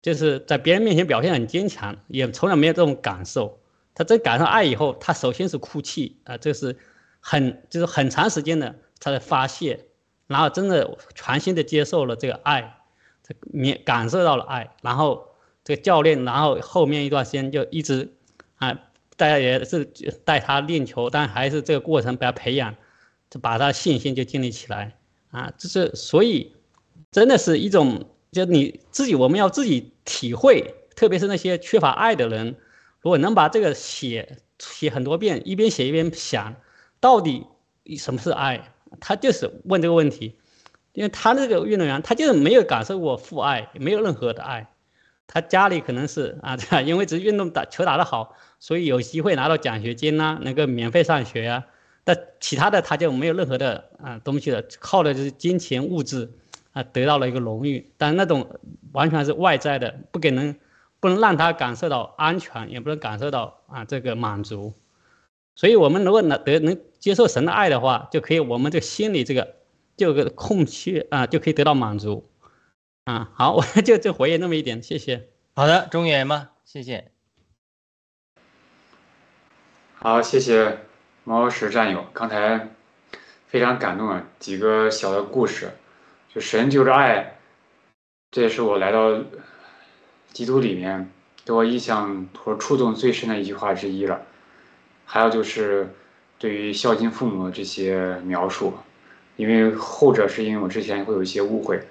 就是在别人面前表现很坚强，也从来没有这种感受。他真感受爱以后，他首先是哭泣啊，这是很就是很长时间的他的发泄，然后真的全心的接受了这个爱，这面感受到了爱，然后这个教练，然后后面一段时间就一直啊，大家也是带他练球，但还是这个过程把他培养。就把他信心就建立起来啊，就是所以，真的是一种，就你自己我们要自己体会，特别是那些缺乏爱的人，如果能把这个写写很多遍，一边写一边想，到底什么是爱？他就是问这个问题，因为他那个运动员，他就是没有感受过父爱，没有任何的爱，他家里可能是啊，因为只运动打球打得好，所以有机会拿到奖学金呐，能够免费上学啊。但其他的他就没有任何的啊东西了，靠的就是金钱物质，啊得到了一个荣誉，但那种完全是外在的，不给能不能让他感受到安全，也不能感受到啊这个满足。所以，我们如果能得能接受神的爱的话，就可以我们这个心里这个这个空缺啊，就可以得到满足。啊，好，我 就就回应那么一点，谢谢。好的，中原吗？谢谢。好，谢谢毛石战友，刚才非常感动啊，几个小的故事，就神就是爱，这也是我来到基督里面给我印象或触动最深的一句话之一了。还有就是对于孝敬父母这些描述，因为后者是因为我之前会有一些误会。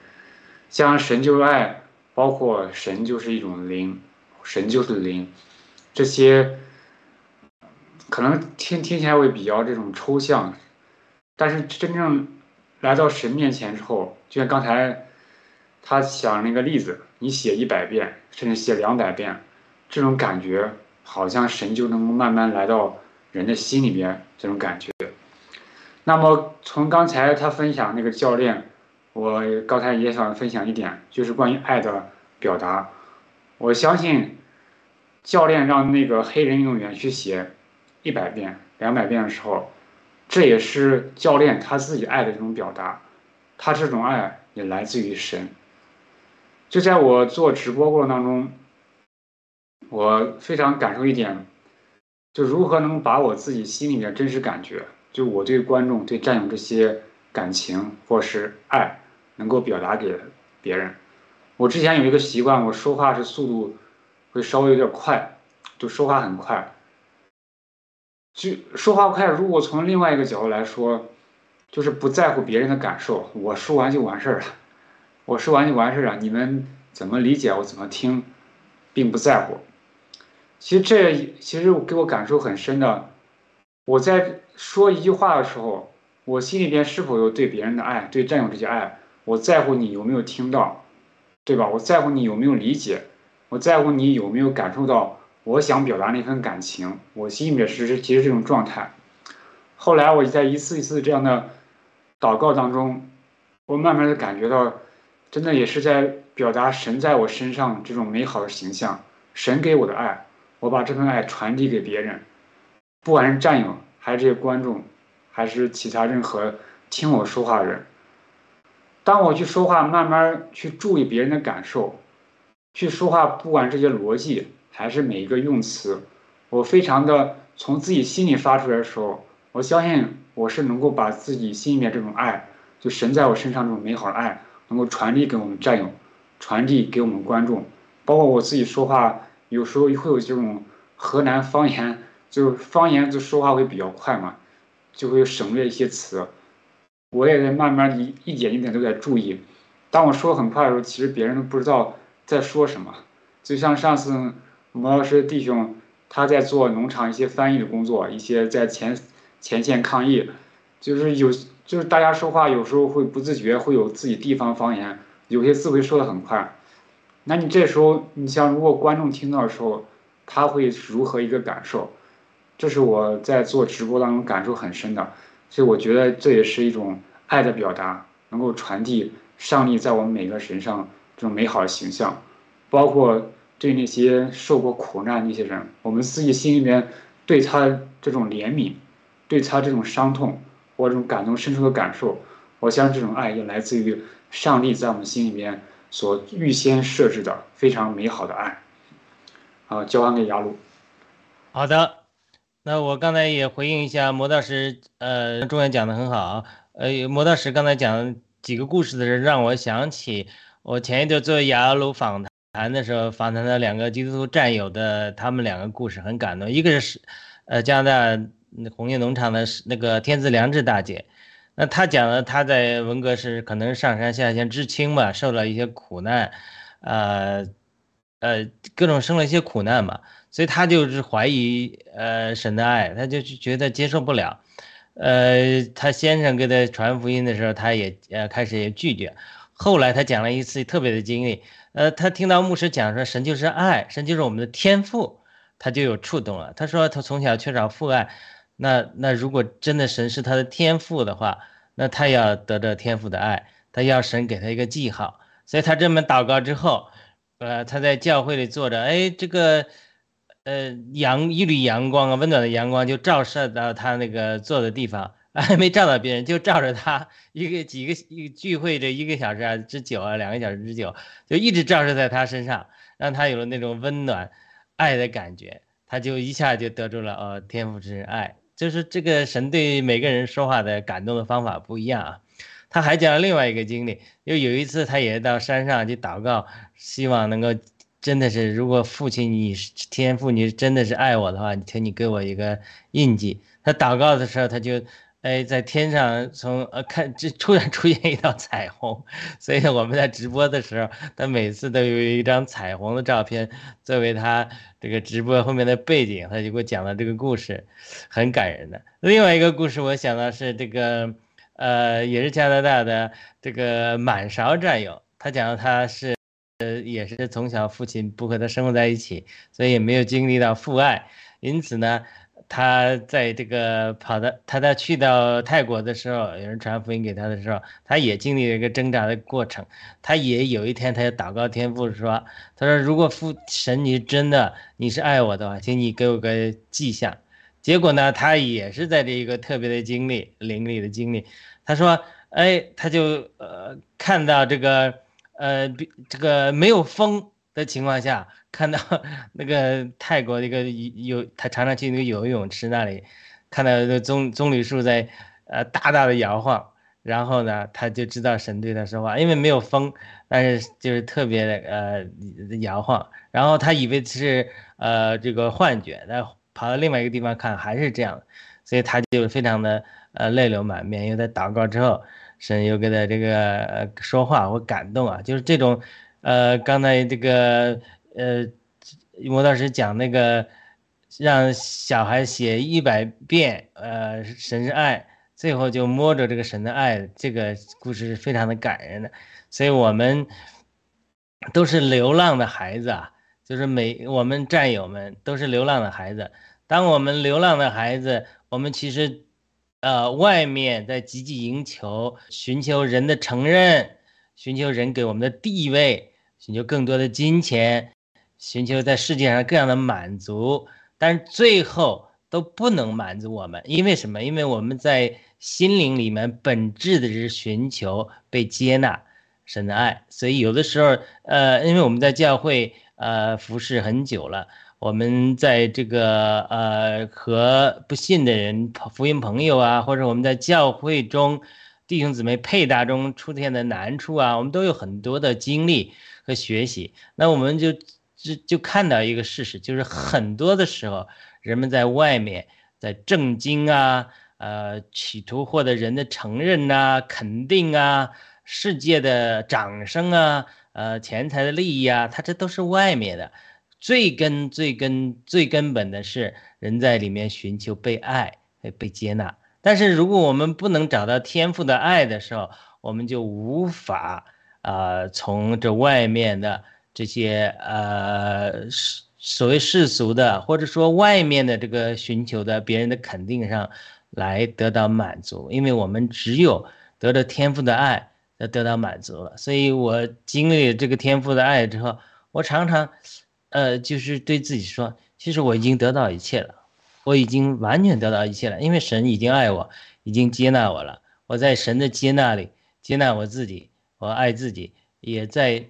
像神就是爱，包括神就是一种灵，神就是灵，这些可能听听起来会比较这种抽象，但是真正来到神面前之后，就像刚才他讲那个例子，你写一百遍，甚至写两百遍，这种感觉好像神就能慢慢来到人的心里边，这种感觉。那么从刚才他分享那个教练。我刚才也想分享一点，就是关于爱的表达。我相信教练让那个黑人运动员去写一百遍、两百遍的时候，这也是教练他自己爱的这种表达。他这种爱也来自于神。就在我做直播过程当中，我非常感受一点，就如何能把我自己心里面真实感觉，就我对观众、对战友这些。感情或是爱，能够表达给别人。我之前有一个习惯，我说话是速度会稍微有点快，就说话很快。就说话快，如果从另外一个角度来说，就是不在乎别人的感受，我说完就完事儿了。我说完就完事儿了，你们怎么理解我怎么听，并不在乎。其实这其实给我感受很深的，我在说一句话的时候。我心里边是否有对别人的爱，对战友这些爱？我在乎你有没有听到，对吧？我在乎你有没有理解，我在乎你有没有感受到我想表达那份感情。我心里面是其实这种状态。后来我在一次一次这样的祷告当中，我慢慢的感觉到，真的也是在表达神在我身上这种美好的形象，神给我的爱，我把这份爱传递给别人，不管是战友还是这些观众。还是其他任何听我说话的人，当我去说话，慢慢去注意别人的感受，去说话，不管这些逻辑还是每一个用词，我非常的从自己心里发出来的时候，我相信我是能够把自己心里面这种爱，就神在我身上这种美好的爱，能够传递给我们战友，传递给我们观众，包括我自己说话，有时候会有这种河南方言，就方言就说话会比较快嘛。就会省略一些词，我也在慢慢一一点一点都在注意。当我说很快的时候，其实别人都不知道在说什么。就像上次毛老师弟兄他在做农场一些翻译的工作，一些在前前线抗疫，就是有就是大家说话有时候会不自觉会有自己地方方言，有些字会说的很快。那你这时候你像如果观众听到的时候，他会如何一个感受？这是我在做直播当中感受很深的，所以我觉得这也是一种爱的表达，能够传递上帝在我们每个人上这种美好的形象，包括对那些受过苦难那些人，我们自己心里面对他这种怜悯，对他这种伤痛或这种感同身受的感受，我相信这种爱也来自于上帝在我们心里面所预先设置的非常美好的爱。好，交还给雅鲁。好的。那我刚才也回应一下魔道士，呃，中原讲的很好，呃，魔道士刚才讲几个故事的时候，让我想起我前一段做雅鲁访谈谈的时候，访谈的两个基督徒战友的他们两个故事很感动，一个是，呃，加拿大红叶农场的那个天赐良知大姐，那她讲了她在文革时可能上山下乡知青嘛，受了一些苦难，呃，呃，各种生了一些苦难嘛。所以她就是怀疑，呃，神的爱，她就觉得接受不了，呃，她先生给她传福音的时候，她也呃开始也拒绝，后来她讲了一次特别的经历，呃，他听到牧师讲说神就是爱，神就是我们的天赋，他就有触动了。他说他从小缺少父爱，那那如果真的神是他的天赋的话，那他要得到天赋的爱，他要神给他一个记号。所以他这么祷告之后，呃，他在教会里坐着，哎，这个。呃阳一缕阳光啊，温暖的阳光就照射到他那个坐的地方，还没照到别人，就照着他一个几个一聚会这一个小时啊之久啊，两个小时之久，就一直照射在他身上，让他有了那种温暖爱的感觉，他就一下就得出了哦，天赋之爱，就是这个神对每个人说话的感动的方法不一样啊。他还讲了另外一个经历，就有一次他也到山上去祷告，希望能够真的是，如果父亲你是天父你真的是爱我的话，请你给我一个印记。他祷告的时候，他就哎在天上从呃看这突然出现一道彩虹，所以我们在直播的时候，他每次都有一张彩虹的照片作为他这个直播后面的背景，他就给我讲了这个故事，很感人的。另外一个故事我想到是这个。呃，也是加拿大的这个满勺战友，他讲的他是，呃，也是从小父亲不和他生活在一起，所以也没有经历到父爱，因此呢，他在这个跑到他在去到泰国的时候，有人传福音给他的时候，他也经历了一个挣扎的过程，他也有一天他就祷告天父说，他说如果父神你真的你是爱我的话，请你给我个迹象，结果呢，他也是在这一个特别的经历灵里的经历。他说：“哎，他就呃看到这个呃这个没有风的情况下，看到 那个泰国那个游他常常去那个游泳池那里，看到那棕棕榈树在呃大大的摇晃，然后呢，他就知道神对他说话，因为没有风，但是就是特别的呃摇晃，然后他以为是呃这个幻觉，然后跑到另外一个地方看还是这样，所以他就非常的。”呃，泪流满面，因为他祷告之后，神又给他这个说话我感动啊，就是这种，呃，刚才这个呃，魔道师讲那个，让小孩写一百遍，呃，神是爱，最后就摸着这个神的爱，这个故事是非常的感人的，所以我们都是流浪的孩子啊，就是每我们战友们都是流浪的孩子，当我们流浪的孩子，我们其实。呃，外面在积极赢球，寻求人的承认，寻求人给我们的地位，寻求更多的金钱，寻求在世界上各样的满足，但是最后都不能满足我们，因为什么？因为我们在心灵里面本质的是寻求被接纳，神的爱，所以有的时候，呃，因为我们在教会呃服侍很久了。我们在这个呃和不信的人、福音朋友啊，或者我们在教会中弟兄姊妹配搭中出现的难处啊，我们都有很多的经历和学习。那我们就就就看到一个事实，就是很多的时候，人们在外面在正经啊，呃，企图获得人的承认呐、肯定啊、世界的掌声啊、呃，钱财的利益啊，它这都是外面的。最根、最根、最根本的是人在里面寻求被爱、被接纳。但是如果我们不能找到天赋的爱的时候，我们就无法啊从这外面的这些呃所谓世俗的，或者说外面的这个寻求的别人的肯定上来得到满足。因为我们只有得到天赋的爱，才得到满足了。所以我经历这个天赋的爱之后，我常常。呃，就是对自己说，其实我已经得到一切了，我已经完全得到一切了，因为神已经爱我，已经接纳我了。我在神的接纳里接纳我自己，我爱自己，也在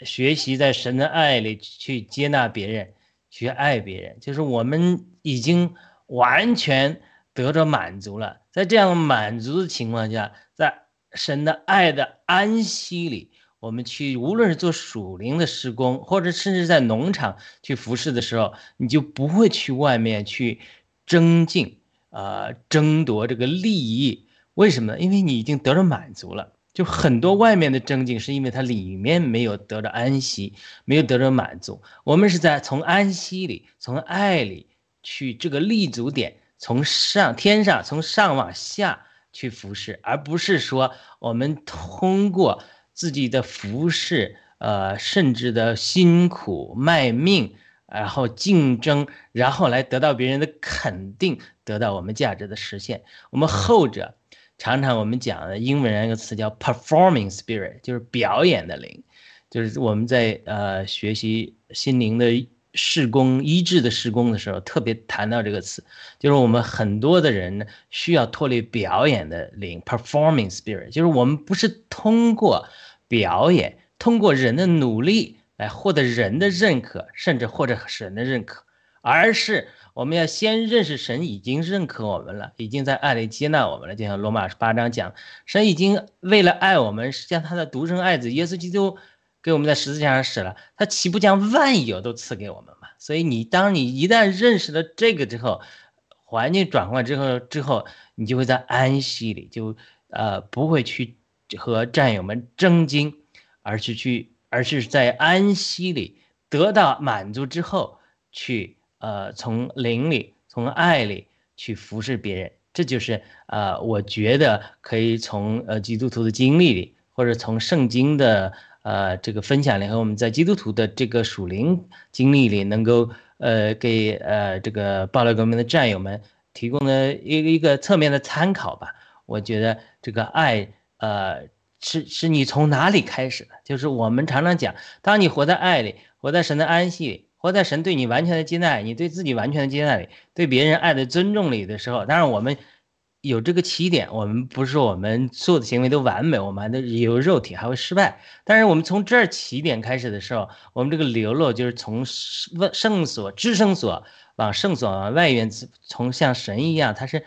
学习在神的爱里去接纳别人，去爱别人。就是我们已经完全得着满足了，在这样满足的情况下，在神的爱的安息里。我们去，无论是做属灵的施工，或者甚至在农场去服侍的时候，你就不会去外面去争竞，啊，争夺这个利益。为什么？因为你已经得到满足了。就很多外面的争竞，是因为它里面没有得到安息，没有得到满足。我们是在从安息里，从爱里去这个立足点，从上天上，从上往下去服侍，而不是说我们通过。自己的服饰，呃，甚至的辛苦卖命，然后竞争，然后来得到别人的肯定，得到我们价值的实现。我们后者常常我们讲的英文上一个词叫 performing spirit，就是表演的灵，就是我们在呃学习心灵的施工医治的施工的时候，特别谈到这个词，就是我们很多的人需要脱离表演的灵 （performing spirit），就是我们不是通过表演，通过人的努力来获得人的认可，甚至获得神的认可，而是我们要先认识神已经认可我们了，已经在爱里接纳我们了。就像罗马八章讲，神已经为了爱我们，将他的独生爱子耶稣基督。给我们在十字架上死了，他岂不将万有都赐给我们吗？所以你当你一旦认识了这个之后，环境转换之后之后，你就会在安息里，就呃不会去和战友们争经，而是去而是在安息里得到满足之后，去呃从灵里从爱里去服侍别人。这就是呃我觉得可以从呃基督徒的经历里，或者从圣经的。呃，这个分享里和我们在基督徒的这个属灵经历里，能够呃给呃这个暴乱革命的战友们提供的一一个侧面的参考吧。我觉得这个爱，呃，是是你从哪里开始的？就是我们常常讲，当你活在爱里，活在神的安息里，活在神对你完全的接纳，你对自己完全的接纳里，对别人爱的尊重里的时候，当然我们。有这个起点，我们不是我们做的行为都完美，我们的有肉体还会失败。但是我们从这儿起点开始的时候，我们这个流露就是从圣所、至圣所往圣所往外缘，从像神一样，它是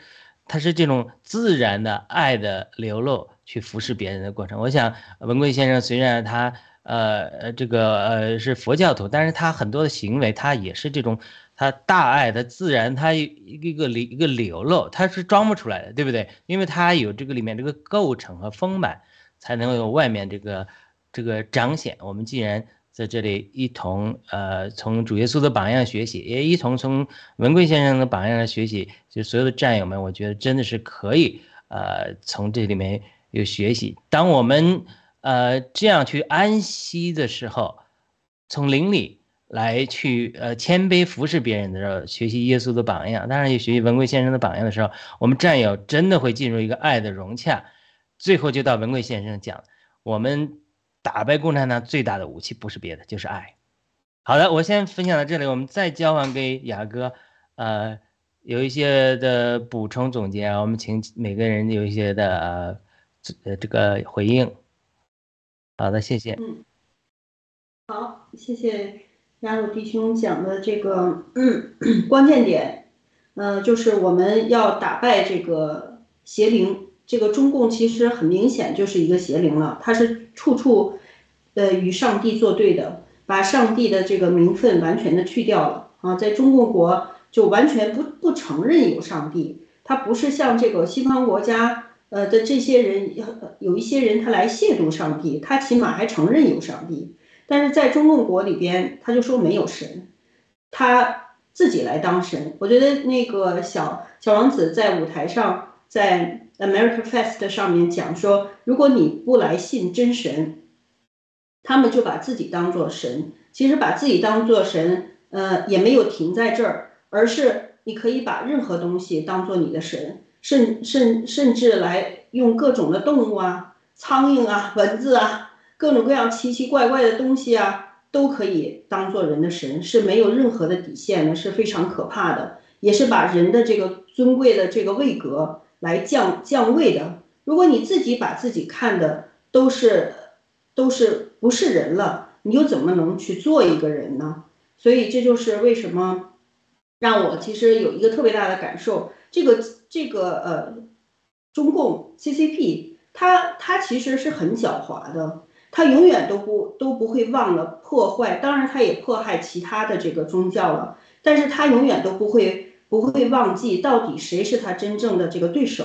它是这种自然的爱的流露去服侍别人的过程。我想文贵先生虽然他呃呃这个呃是佛教徒，但是他很多的行为他也是这种。它大爱它自然，它一一个一个流露，它是装不出来的，对不对？因为它有这个里面这个构成和丰满，才能有外面这个这个彰显。我们既然在这里一同呃从主耶稣的榜样学习，也一同从文贵先生的榜样来学习，就所有的战友们，我觉得真的是可以呃从这里面有学习。当我们呃这样去安息的时候，从灵里。来去呃谦卑服侍别人的时候，学习耶稣的榜样，当然也学习文贵先生的榜样的时候，我们战友真的会进入一个爱的融洽。最后就到文贵先生讲，我们打败共产党最大的武器不是别的，就是爱。好的，我先分享到这里，我们再交还给雅哥，呃，有一些的补充总结啊，我们请每个人有一些的呃这个回应。好的，谢谢。嗯，好，谢谢。加入弟兄讲的这个嗯 关键点，呃，就是我们要打败这个邪灵。这个中共其实很明显就是一个邪灵了，他是处处呃与上帝作对的，把上帝的这个名分完全的去掉了啊，在中共国就完全不不承认有上帝。他不是像这个西方国家呃的这些人，有一些人他来亵渎上帝，他起码还承认有上帝。但是在中共国里边，他就说没有神，他自己来当神。我觉得那个小小王子在舞台上，在 America Fest 上面讲说，如果你不来信真神，他们就把自己当做神。其实把自己当做神，呃，也没有停在这儿，而是你可以把任何东西当做你的神，甚甚甚至来用各种的动物啊，苍蝇啊，蚊子啊。各种各样奇奇怪怪的东西啊，都可以当做人的神，是没有任何的底线的，是非常可怕的，也是把人的这个尊贵的这个位格来降降位的。如果你自己把自己看的都是都是不是人了，你又怎么能去做一个人呢？所以这就是为什么让我其实有一个特别大的感受，这个这个呃，中共 CCP，它它其实是很狡猾的。他永远都不都不会忘了破坏，当然他也迫害其他的这个宗教了，但是他永远都不会不会忘记到底谁是他真正的这个对手，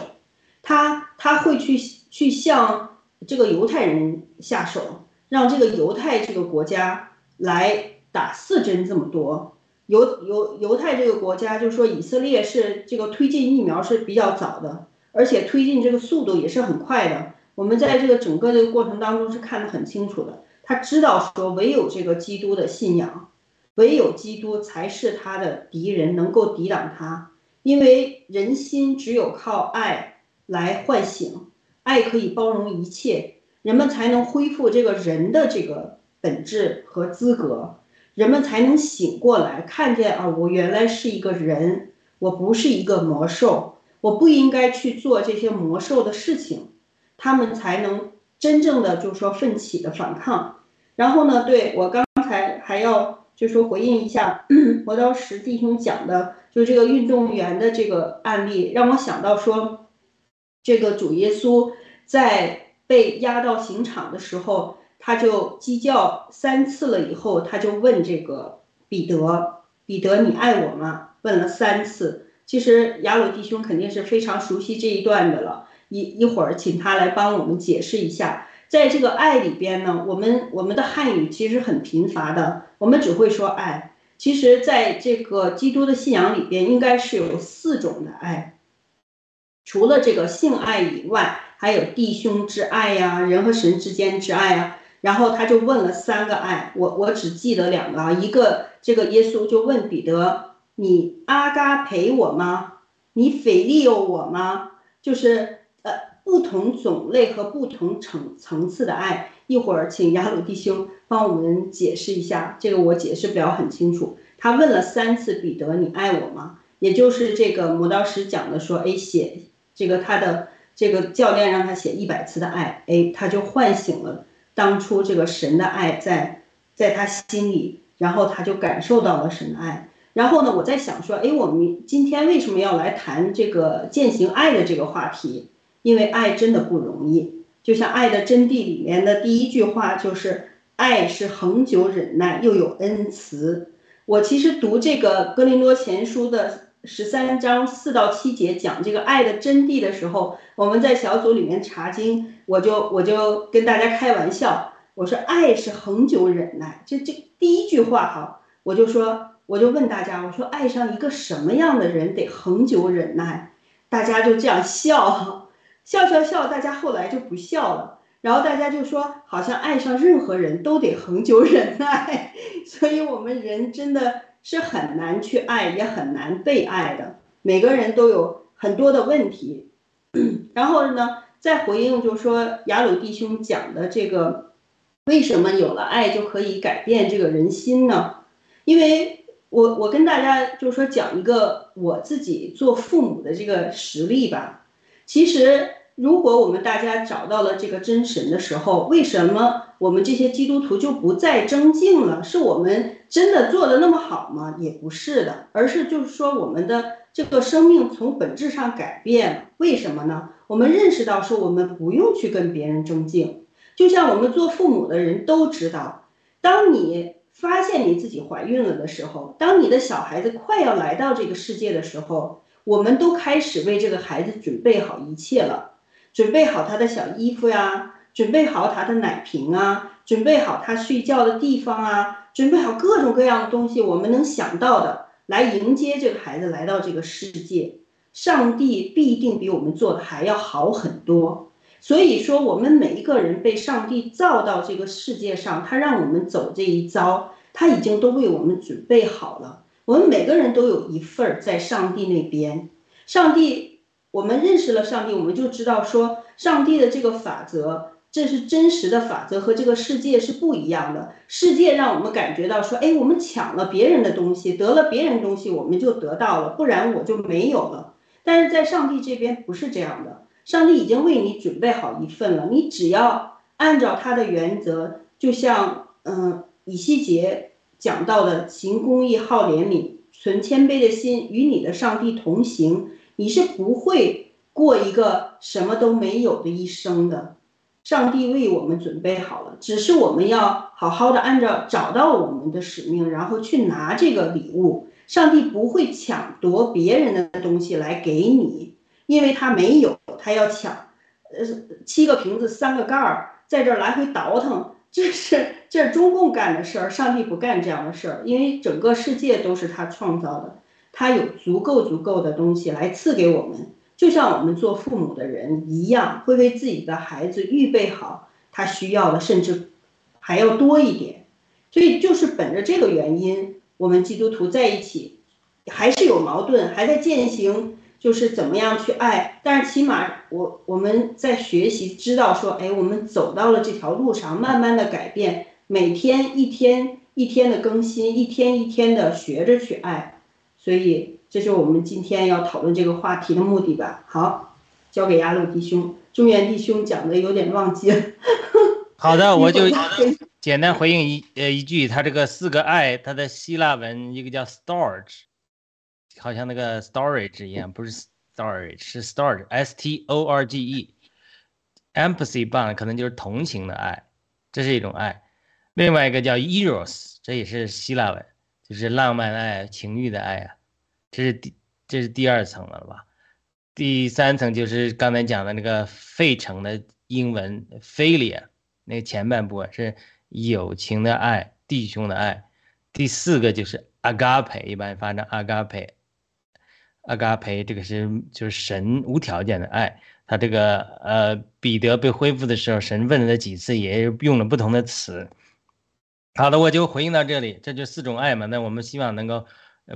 他他会去去向这个犹太人下手，让这个犹太这个国家来打四针这么多，犹犹犹太这个国家就说以色列是这个推进疫苗是比较早的，而且推进这个速度也是很快的。我们在这个整个这个过程当中是看得很清楚的，他知道说唯有这个基督的信仰，唯有基督才是他的敌人，能够抵挡他。因为人心只有靠爱来唤醒，爱可以包容一切，人们才能恢复这个人的这个本质和资格。人们才能醒过来，看见啊，我原来是一个人，我不是一个魔兽，我不应该去做这些魔兽的事情，他们才能真正的就是说奋起的反抗。然后呢，对我刚才还要就是说回应一下磨刀石弟兄讲的，就是这个运动员的这个案例，让我想到说，这个主耶稣在被押到刑场的时候。他就鸡叫三次了，以后他就问这个彼得：“彼得，你爱我吗？”问了三次。其实雅鲁弟兄肯定是非常熟悉这一段的了。一一会儿请他来帮我们解释一下，在这个爱里边呢，我们我们的汉语其实很贫乏的，我们只会说爱。其实，在这个基督的信仰里边，应该是有四种的爱，除了这个性爱以外，还有弟兄之爱呀，人和神之间之爱啊。然后他就问了三个爱，我我只记得两个啊，一个这个耶稣就问彼得，你阿嘎陪我吗？你腓利有我吗？就是呃不同种类和不同层层次的爱，一会儿请雅鲁弟兄帮我们解释一下，这个我解释不了很清楚。他问了三次彼得，你爱我吗？也就是这个磨刀石讲的说，哎写这个他的这个教练让他写一百次的爱，哎他就唤醒了。当初这个神的爱在在他心里，然后他就感受到了神的爱。然后呢，我在想说，哎，我们今天为什么要来谈这个践行爱的这个话题？因为爱真的不容易。就像《爱的真谛》里面的第一句话就是“爱是恒久忍耐，又有恩慈”。我其实读这个《格林多前书》的十三章四到七节讲这个爱的真谛的时候，我们在小组里面查经。我就我就跟大家开玩笑，我说爱是恒久忍耐，这这第一句话哈，我就说我就问大家，我说爱上一个什么样的人得恒久忍耐？大家就这样笑，笑笑笑，大家后来就不笑了，然后大家就说好像爱上任何人都得恒久忍耐，所以我们人真的是很难去爱，也很难被爱的，每个人都有很多的问题，然后呢？再回应，就是说雅鲁弟兄讲的这个，为什么有了爱就可以改变这个人心呢？因为我我跟大家就是说讲一个我自己做父母的这个实例吧。其实，如果我们大家找到了这个真神的时候，为什么我们这些基督徒就不再争竞了？是我们真的做的那么好吗？也不是的，而是就是说我们的这个生命从本质上改变。为什么呢？我们认识到说，我们不用去跟别人争竞，就像我们做父母的人都知道，当你发现你自己怀孕了的时候，当你的小孩子快要来到这个世界的时候，我们都开始为这个孩子准备好一切了，准备好他的小衣服呀，准备好他的奶瓶啊，准备好他睡觉的地方啊，准备好各种各样的东西，我们能想到的来迎接这个孩子来到这个世界。上帝必定比我们做的还要好很多，所以说我们每一个人被上帝造到这个世界上，他让我们走这一遭，他已经都为我们准备好了。我们每个人都有一份儿在上帝那边。上帝，我们认识了上帝，我们就知道说，上帝的这个法则，这是真实的法则，和这个世界是不一样的。世界让我们感觉到说，哎，我们抢了别人的东西，得了别人东西，我们就得到了，不然我就没有了。但是在上帝这边不是这样的，上帝已经为你准备好一份了，你只要按照他的原则，就像嗯以西结讲到的，行公义、好怜悯、存谦卑的心，与你的上帝同行，你是不会过一个什么都没有的一生的。上帝为我们准备好了，只是我们要好好的按照找到我们的使命，然后去拿这个礼物。上帝不会抢夺别人的东西来给你，因为他没有，他要抢。呃，七个瓶子三个盖儿，在这儿来回倒腾，这是这是中共干的事儿。上帝不干这样的事儿，因为整个世界都是他创造的，他有足够足够的东西来赐给我们，就像我们做父母的人一样，会为自己的孩子预备好他需要的，甚至还要多一点。所以就是本着这个原因。我们基督徒在一起，还是有矛盾，还在践行，就是怎么样去爱。但是起码我我们在学习，知道说，哎，我们走到了这条路上，慢慢的改变，每天一天一天的更新，一天一天的学着去爱。所以，这是我们今天要讨论这个话题的目的吧。好，交给亚鲁弟兄，中原弟兄讲的有点忘记了。好的，我就简单回应一呃一句，他这个四个爱，它的希腊文一个叫 storage，好像那个 storage 一样，不是 storage，是 storage，s t o r g e。empathy bond 可能就是同情的爱，这是一种爱。另外一个叫 eros，这也是希腊文，就是浪漫爱、情欲的爱啊。这是第这是第二层了吧？第三层就是刚才讲的那个费城的英文 philia。那前半部分是友情的爱，弟兄的爱。第四个就是 agape，一般发成 agape。Agape 这个是就是神无条件的爱。他这个呃，彼得被恢复的时候，神问了他几次，也用了不同的词。好的，我就回应到这里。这就四种爱嘛，那我们希望能够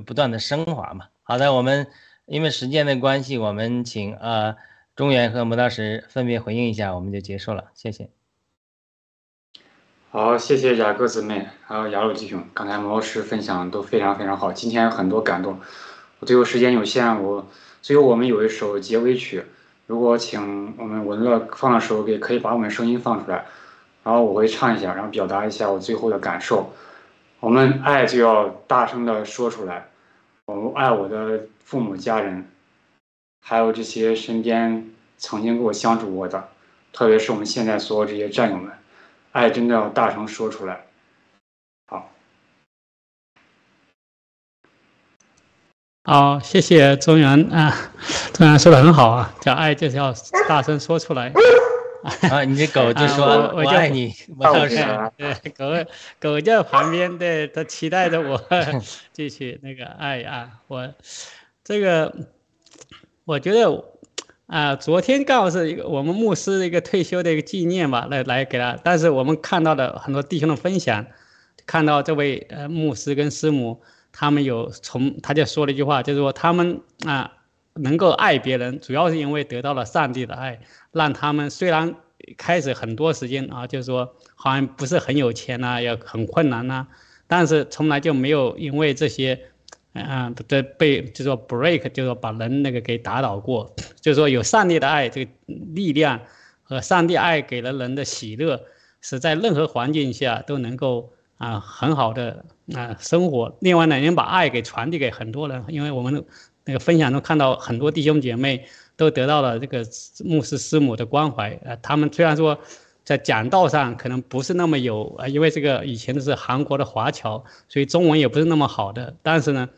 不断的升华嘛。好的，我们因为时间的关系，我们请呃中原和磨刀石分别回应一下，我们就结束了。谢谢。好，谢谢雅各姊妹，还有雅鲁弟兄，刚才毛老师分享都非常非常好，今天很多感动。我最后时间有限，我最后我们有一首结尾曲，如果请我们文乐放的时候，也可以把我们声音放出来，然后我会唱一下，然后表达一下我最后的感受。我们爱就要大声的说出来，我们爱我的父母家人，还有这些身边曾经跟我相处过的，特别是我们现在所有这些战友们。爱真的要大声说出来，好，好，谢谢中原啊，中原说的很好啊，叫爱就是要大声说出来。啊，你的狗就说我爱你，我倒是，对，狗狗在旁边，对，它期待着我 继续那个爱啊，我这个我觉得。啊，昨天刚好是一个我们牧师的一个退休的一个纪念吧，来来给他。但是我们看到的很多弟兄的分享，看到这位呃牧师跟师母，他们有从他就说了一句话，就是说他们啊能够爱别人，主要是因为得到了上帝的爱，让他们虽然开始很多时间啊，就是说好像不是很有钱呐，也很困难呐，但是从来就没有因为这些。啊，这被就说 break，就说把人那个给打倒过，就是说有上帝的爱这个力量和上帝爱给了人的喜乐，是在任何环境下都能够啊很好的啊生活。另外呢，能把爱给传递给很多人，因为我们那个分享中看到很多弟兄姐妹都得到了这个牧师师母的关怀。呃，他们虽然说在讲道上可能不是那么有啊，因为这个以前是韩国的华侨，所以中文也不是那么好的，但是呢。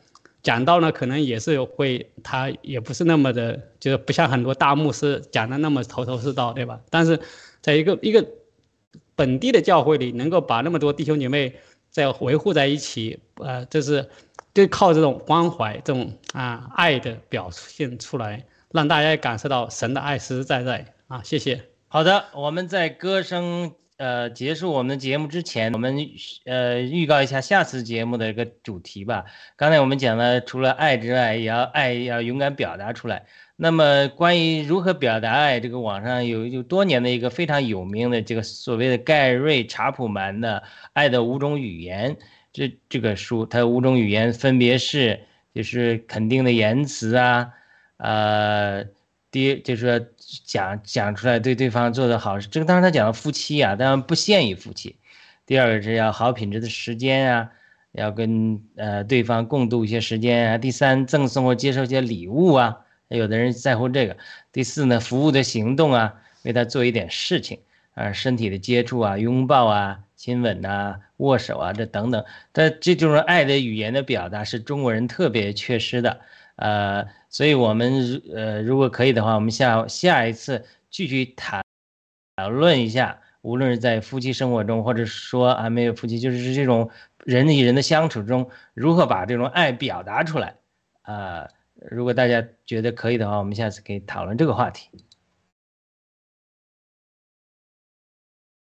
讲到呢，可能也是会，他也不是那么的，就是不像很多大牧师讲的那么头头是道，对吧？但是，在一个一个本地的教会里，能够把那么多弟兄姐妹在维护在一起，呃，这是就靠这种关怀、这种啊爱的表现出来，让大家感受到神的爱实实在在啊。谢谢。好的，我们在歌声。呃，结束我们的节目之前，我们呃预告一下下次节目的一个主题吧。刚才我们讲了，除了爱之外，也要爱，要勇敢表达出来。那么，关于如何表达爱，这个网上有有多年的一个非常有名的这个所谓的盖瑞查普曼的《爱的五种语言》这这个书，它五种语言分别是就是肯定的言辞啊，呃。第一就是说讲讲出来对对方做的好事，这个当然他讲的夫妻啊，当然不限于夫妻。第二个是要好品质的时间啊，要跟呃对方共度一些时间啊。第三赠送或接受一些礼物啊，有的人在乎这个。第四呢，服务的行动啊，为他做一点事情啊，身体的接触啊，拥抱啊，亲吻呐，握手啊，这等等。但这种爱的语言的表达是中国人特别缺失的。呃，所以我们呃，如果可以的话，我们下下一次继续谈讨论一下，无论是在夫妻生活中，或者说还没有夫妻，就是这种人与人的相处中，如何把这种爱表达出来。啊，如果大家觉得可以的话，我们下次可以讨论这个话题。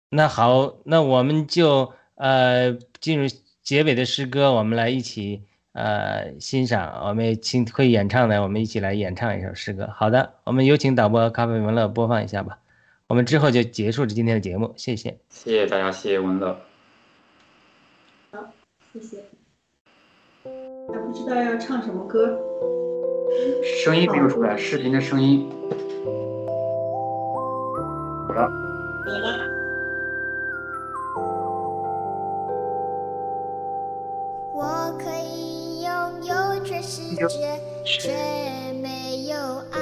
那好，那我们就呃进入结尾的诗歌，我们来一起。呃，欣赏我们请会演唱的，我们一起来演唱一首诗歌。好的，我们有请导播咖啡文乐播放一下吧。我们之后就结束这今天的节目，谢谢。谢谢大家，谢谢文乐。好。谢谢。还不知道要唱什么歌？声音没有出来，视频的声音。好了。我可以拥有全世界，却没有爱。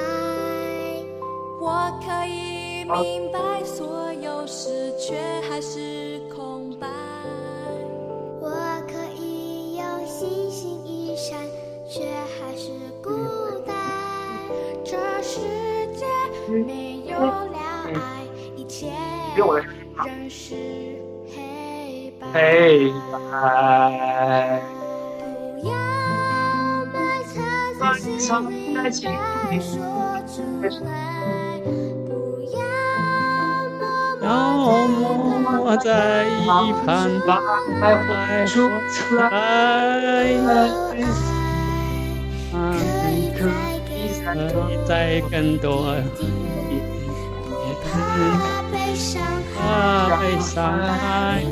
我可以明白所有事，却还是切仍是黑白。黑白。不要埋藏在心里，再说出来。不要要默默默在一旁来说出来。啊，可以再可以再更多怕被伤啊害，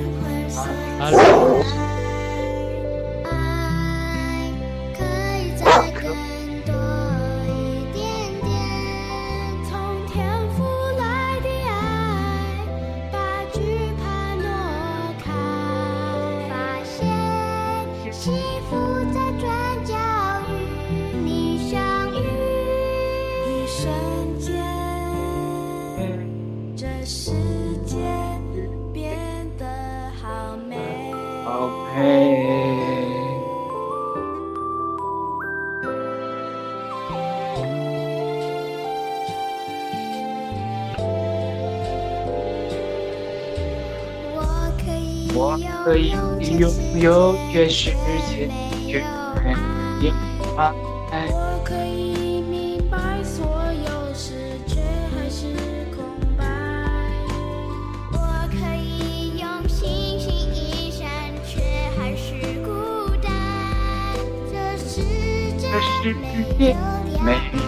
有全世界，却没有爱。我可以明白所有事，却还是空白。我可以用星星一闪，却还是孤单。这世界没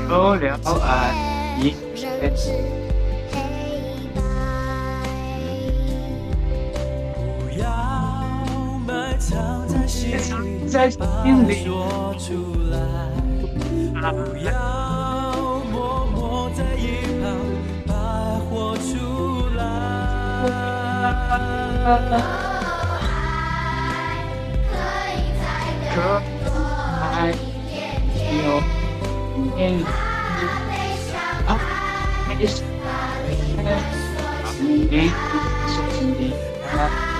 有了爱，爱，一在心里。说出来。不要默默在一旁把爱活出来。可爱有点啊，没事，你说你爱。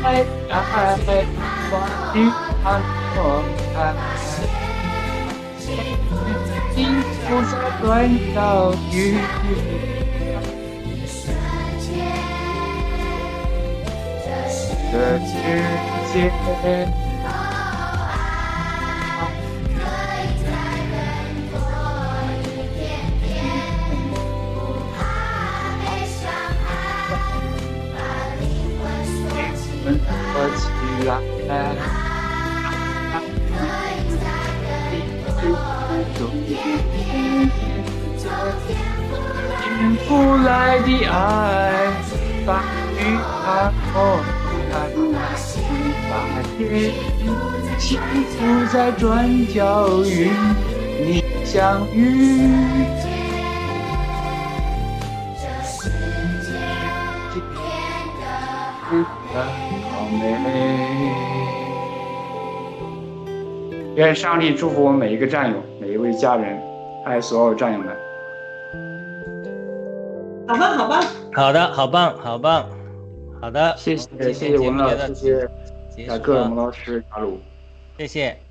我爱爱，我的爱我爱，幸福在转角遇这天赋来的爱，把与爱我爱，发现幸福在转角与你相遇。好美。愿上帝祝福我们每一个战友，家人，爱所有战友们。好棒，好棒，好的，好棒，好棒，好的，谢谢谢谢我们老天节目就到师，谢谢结雅各、束了蒙老师、阿鲁。谢谢。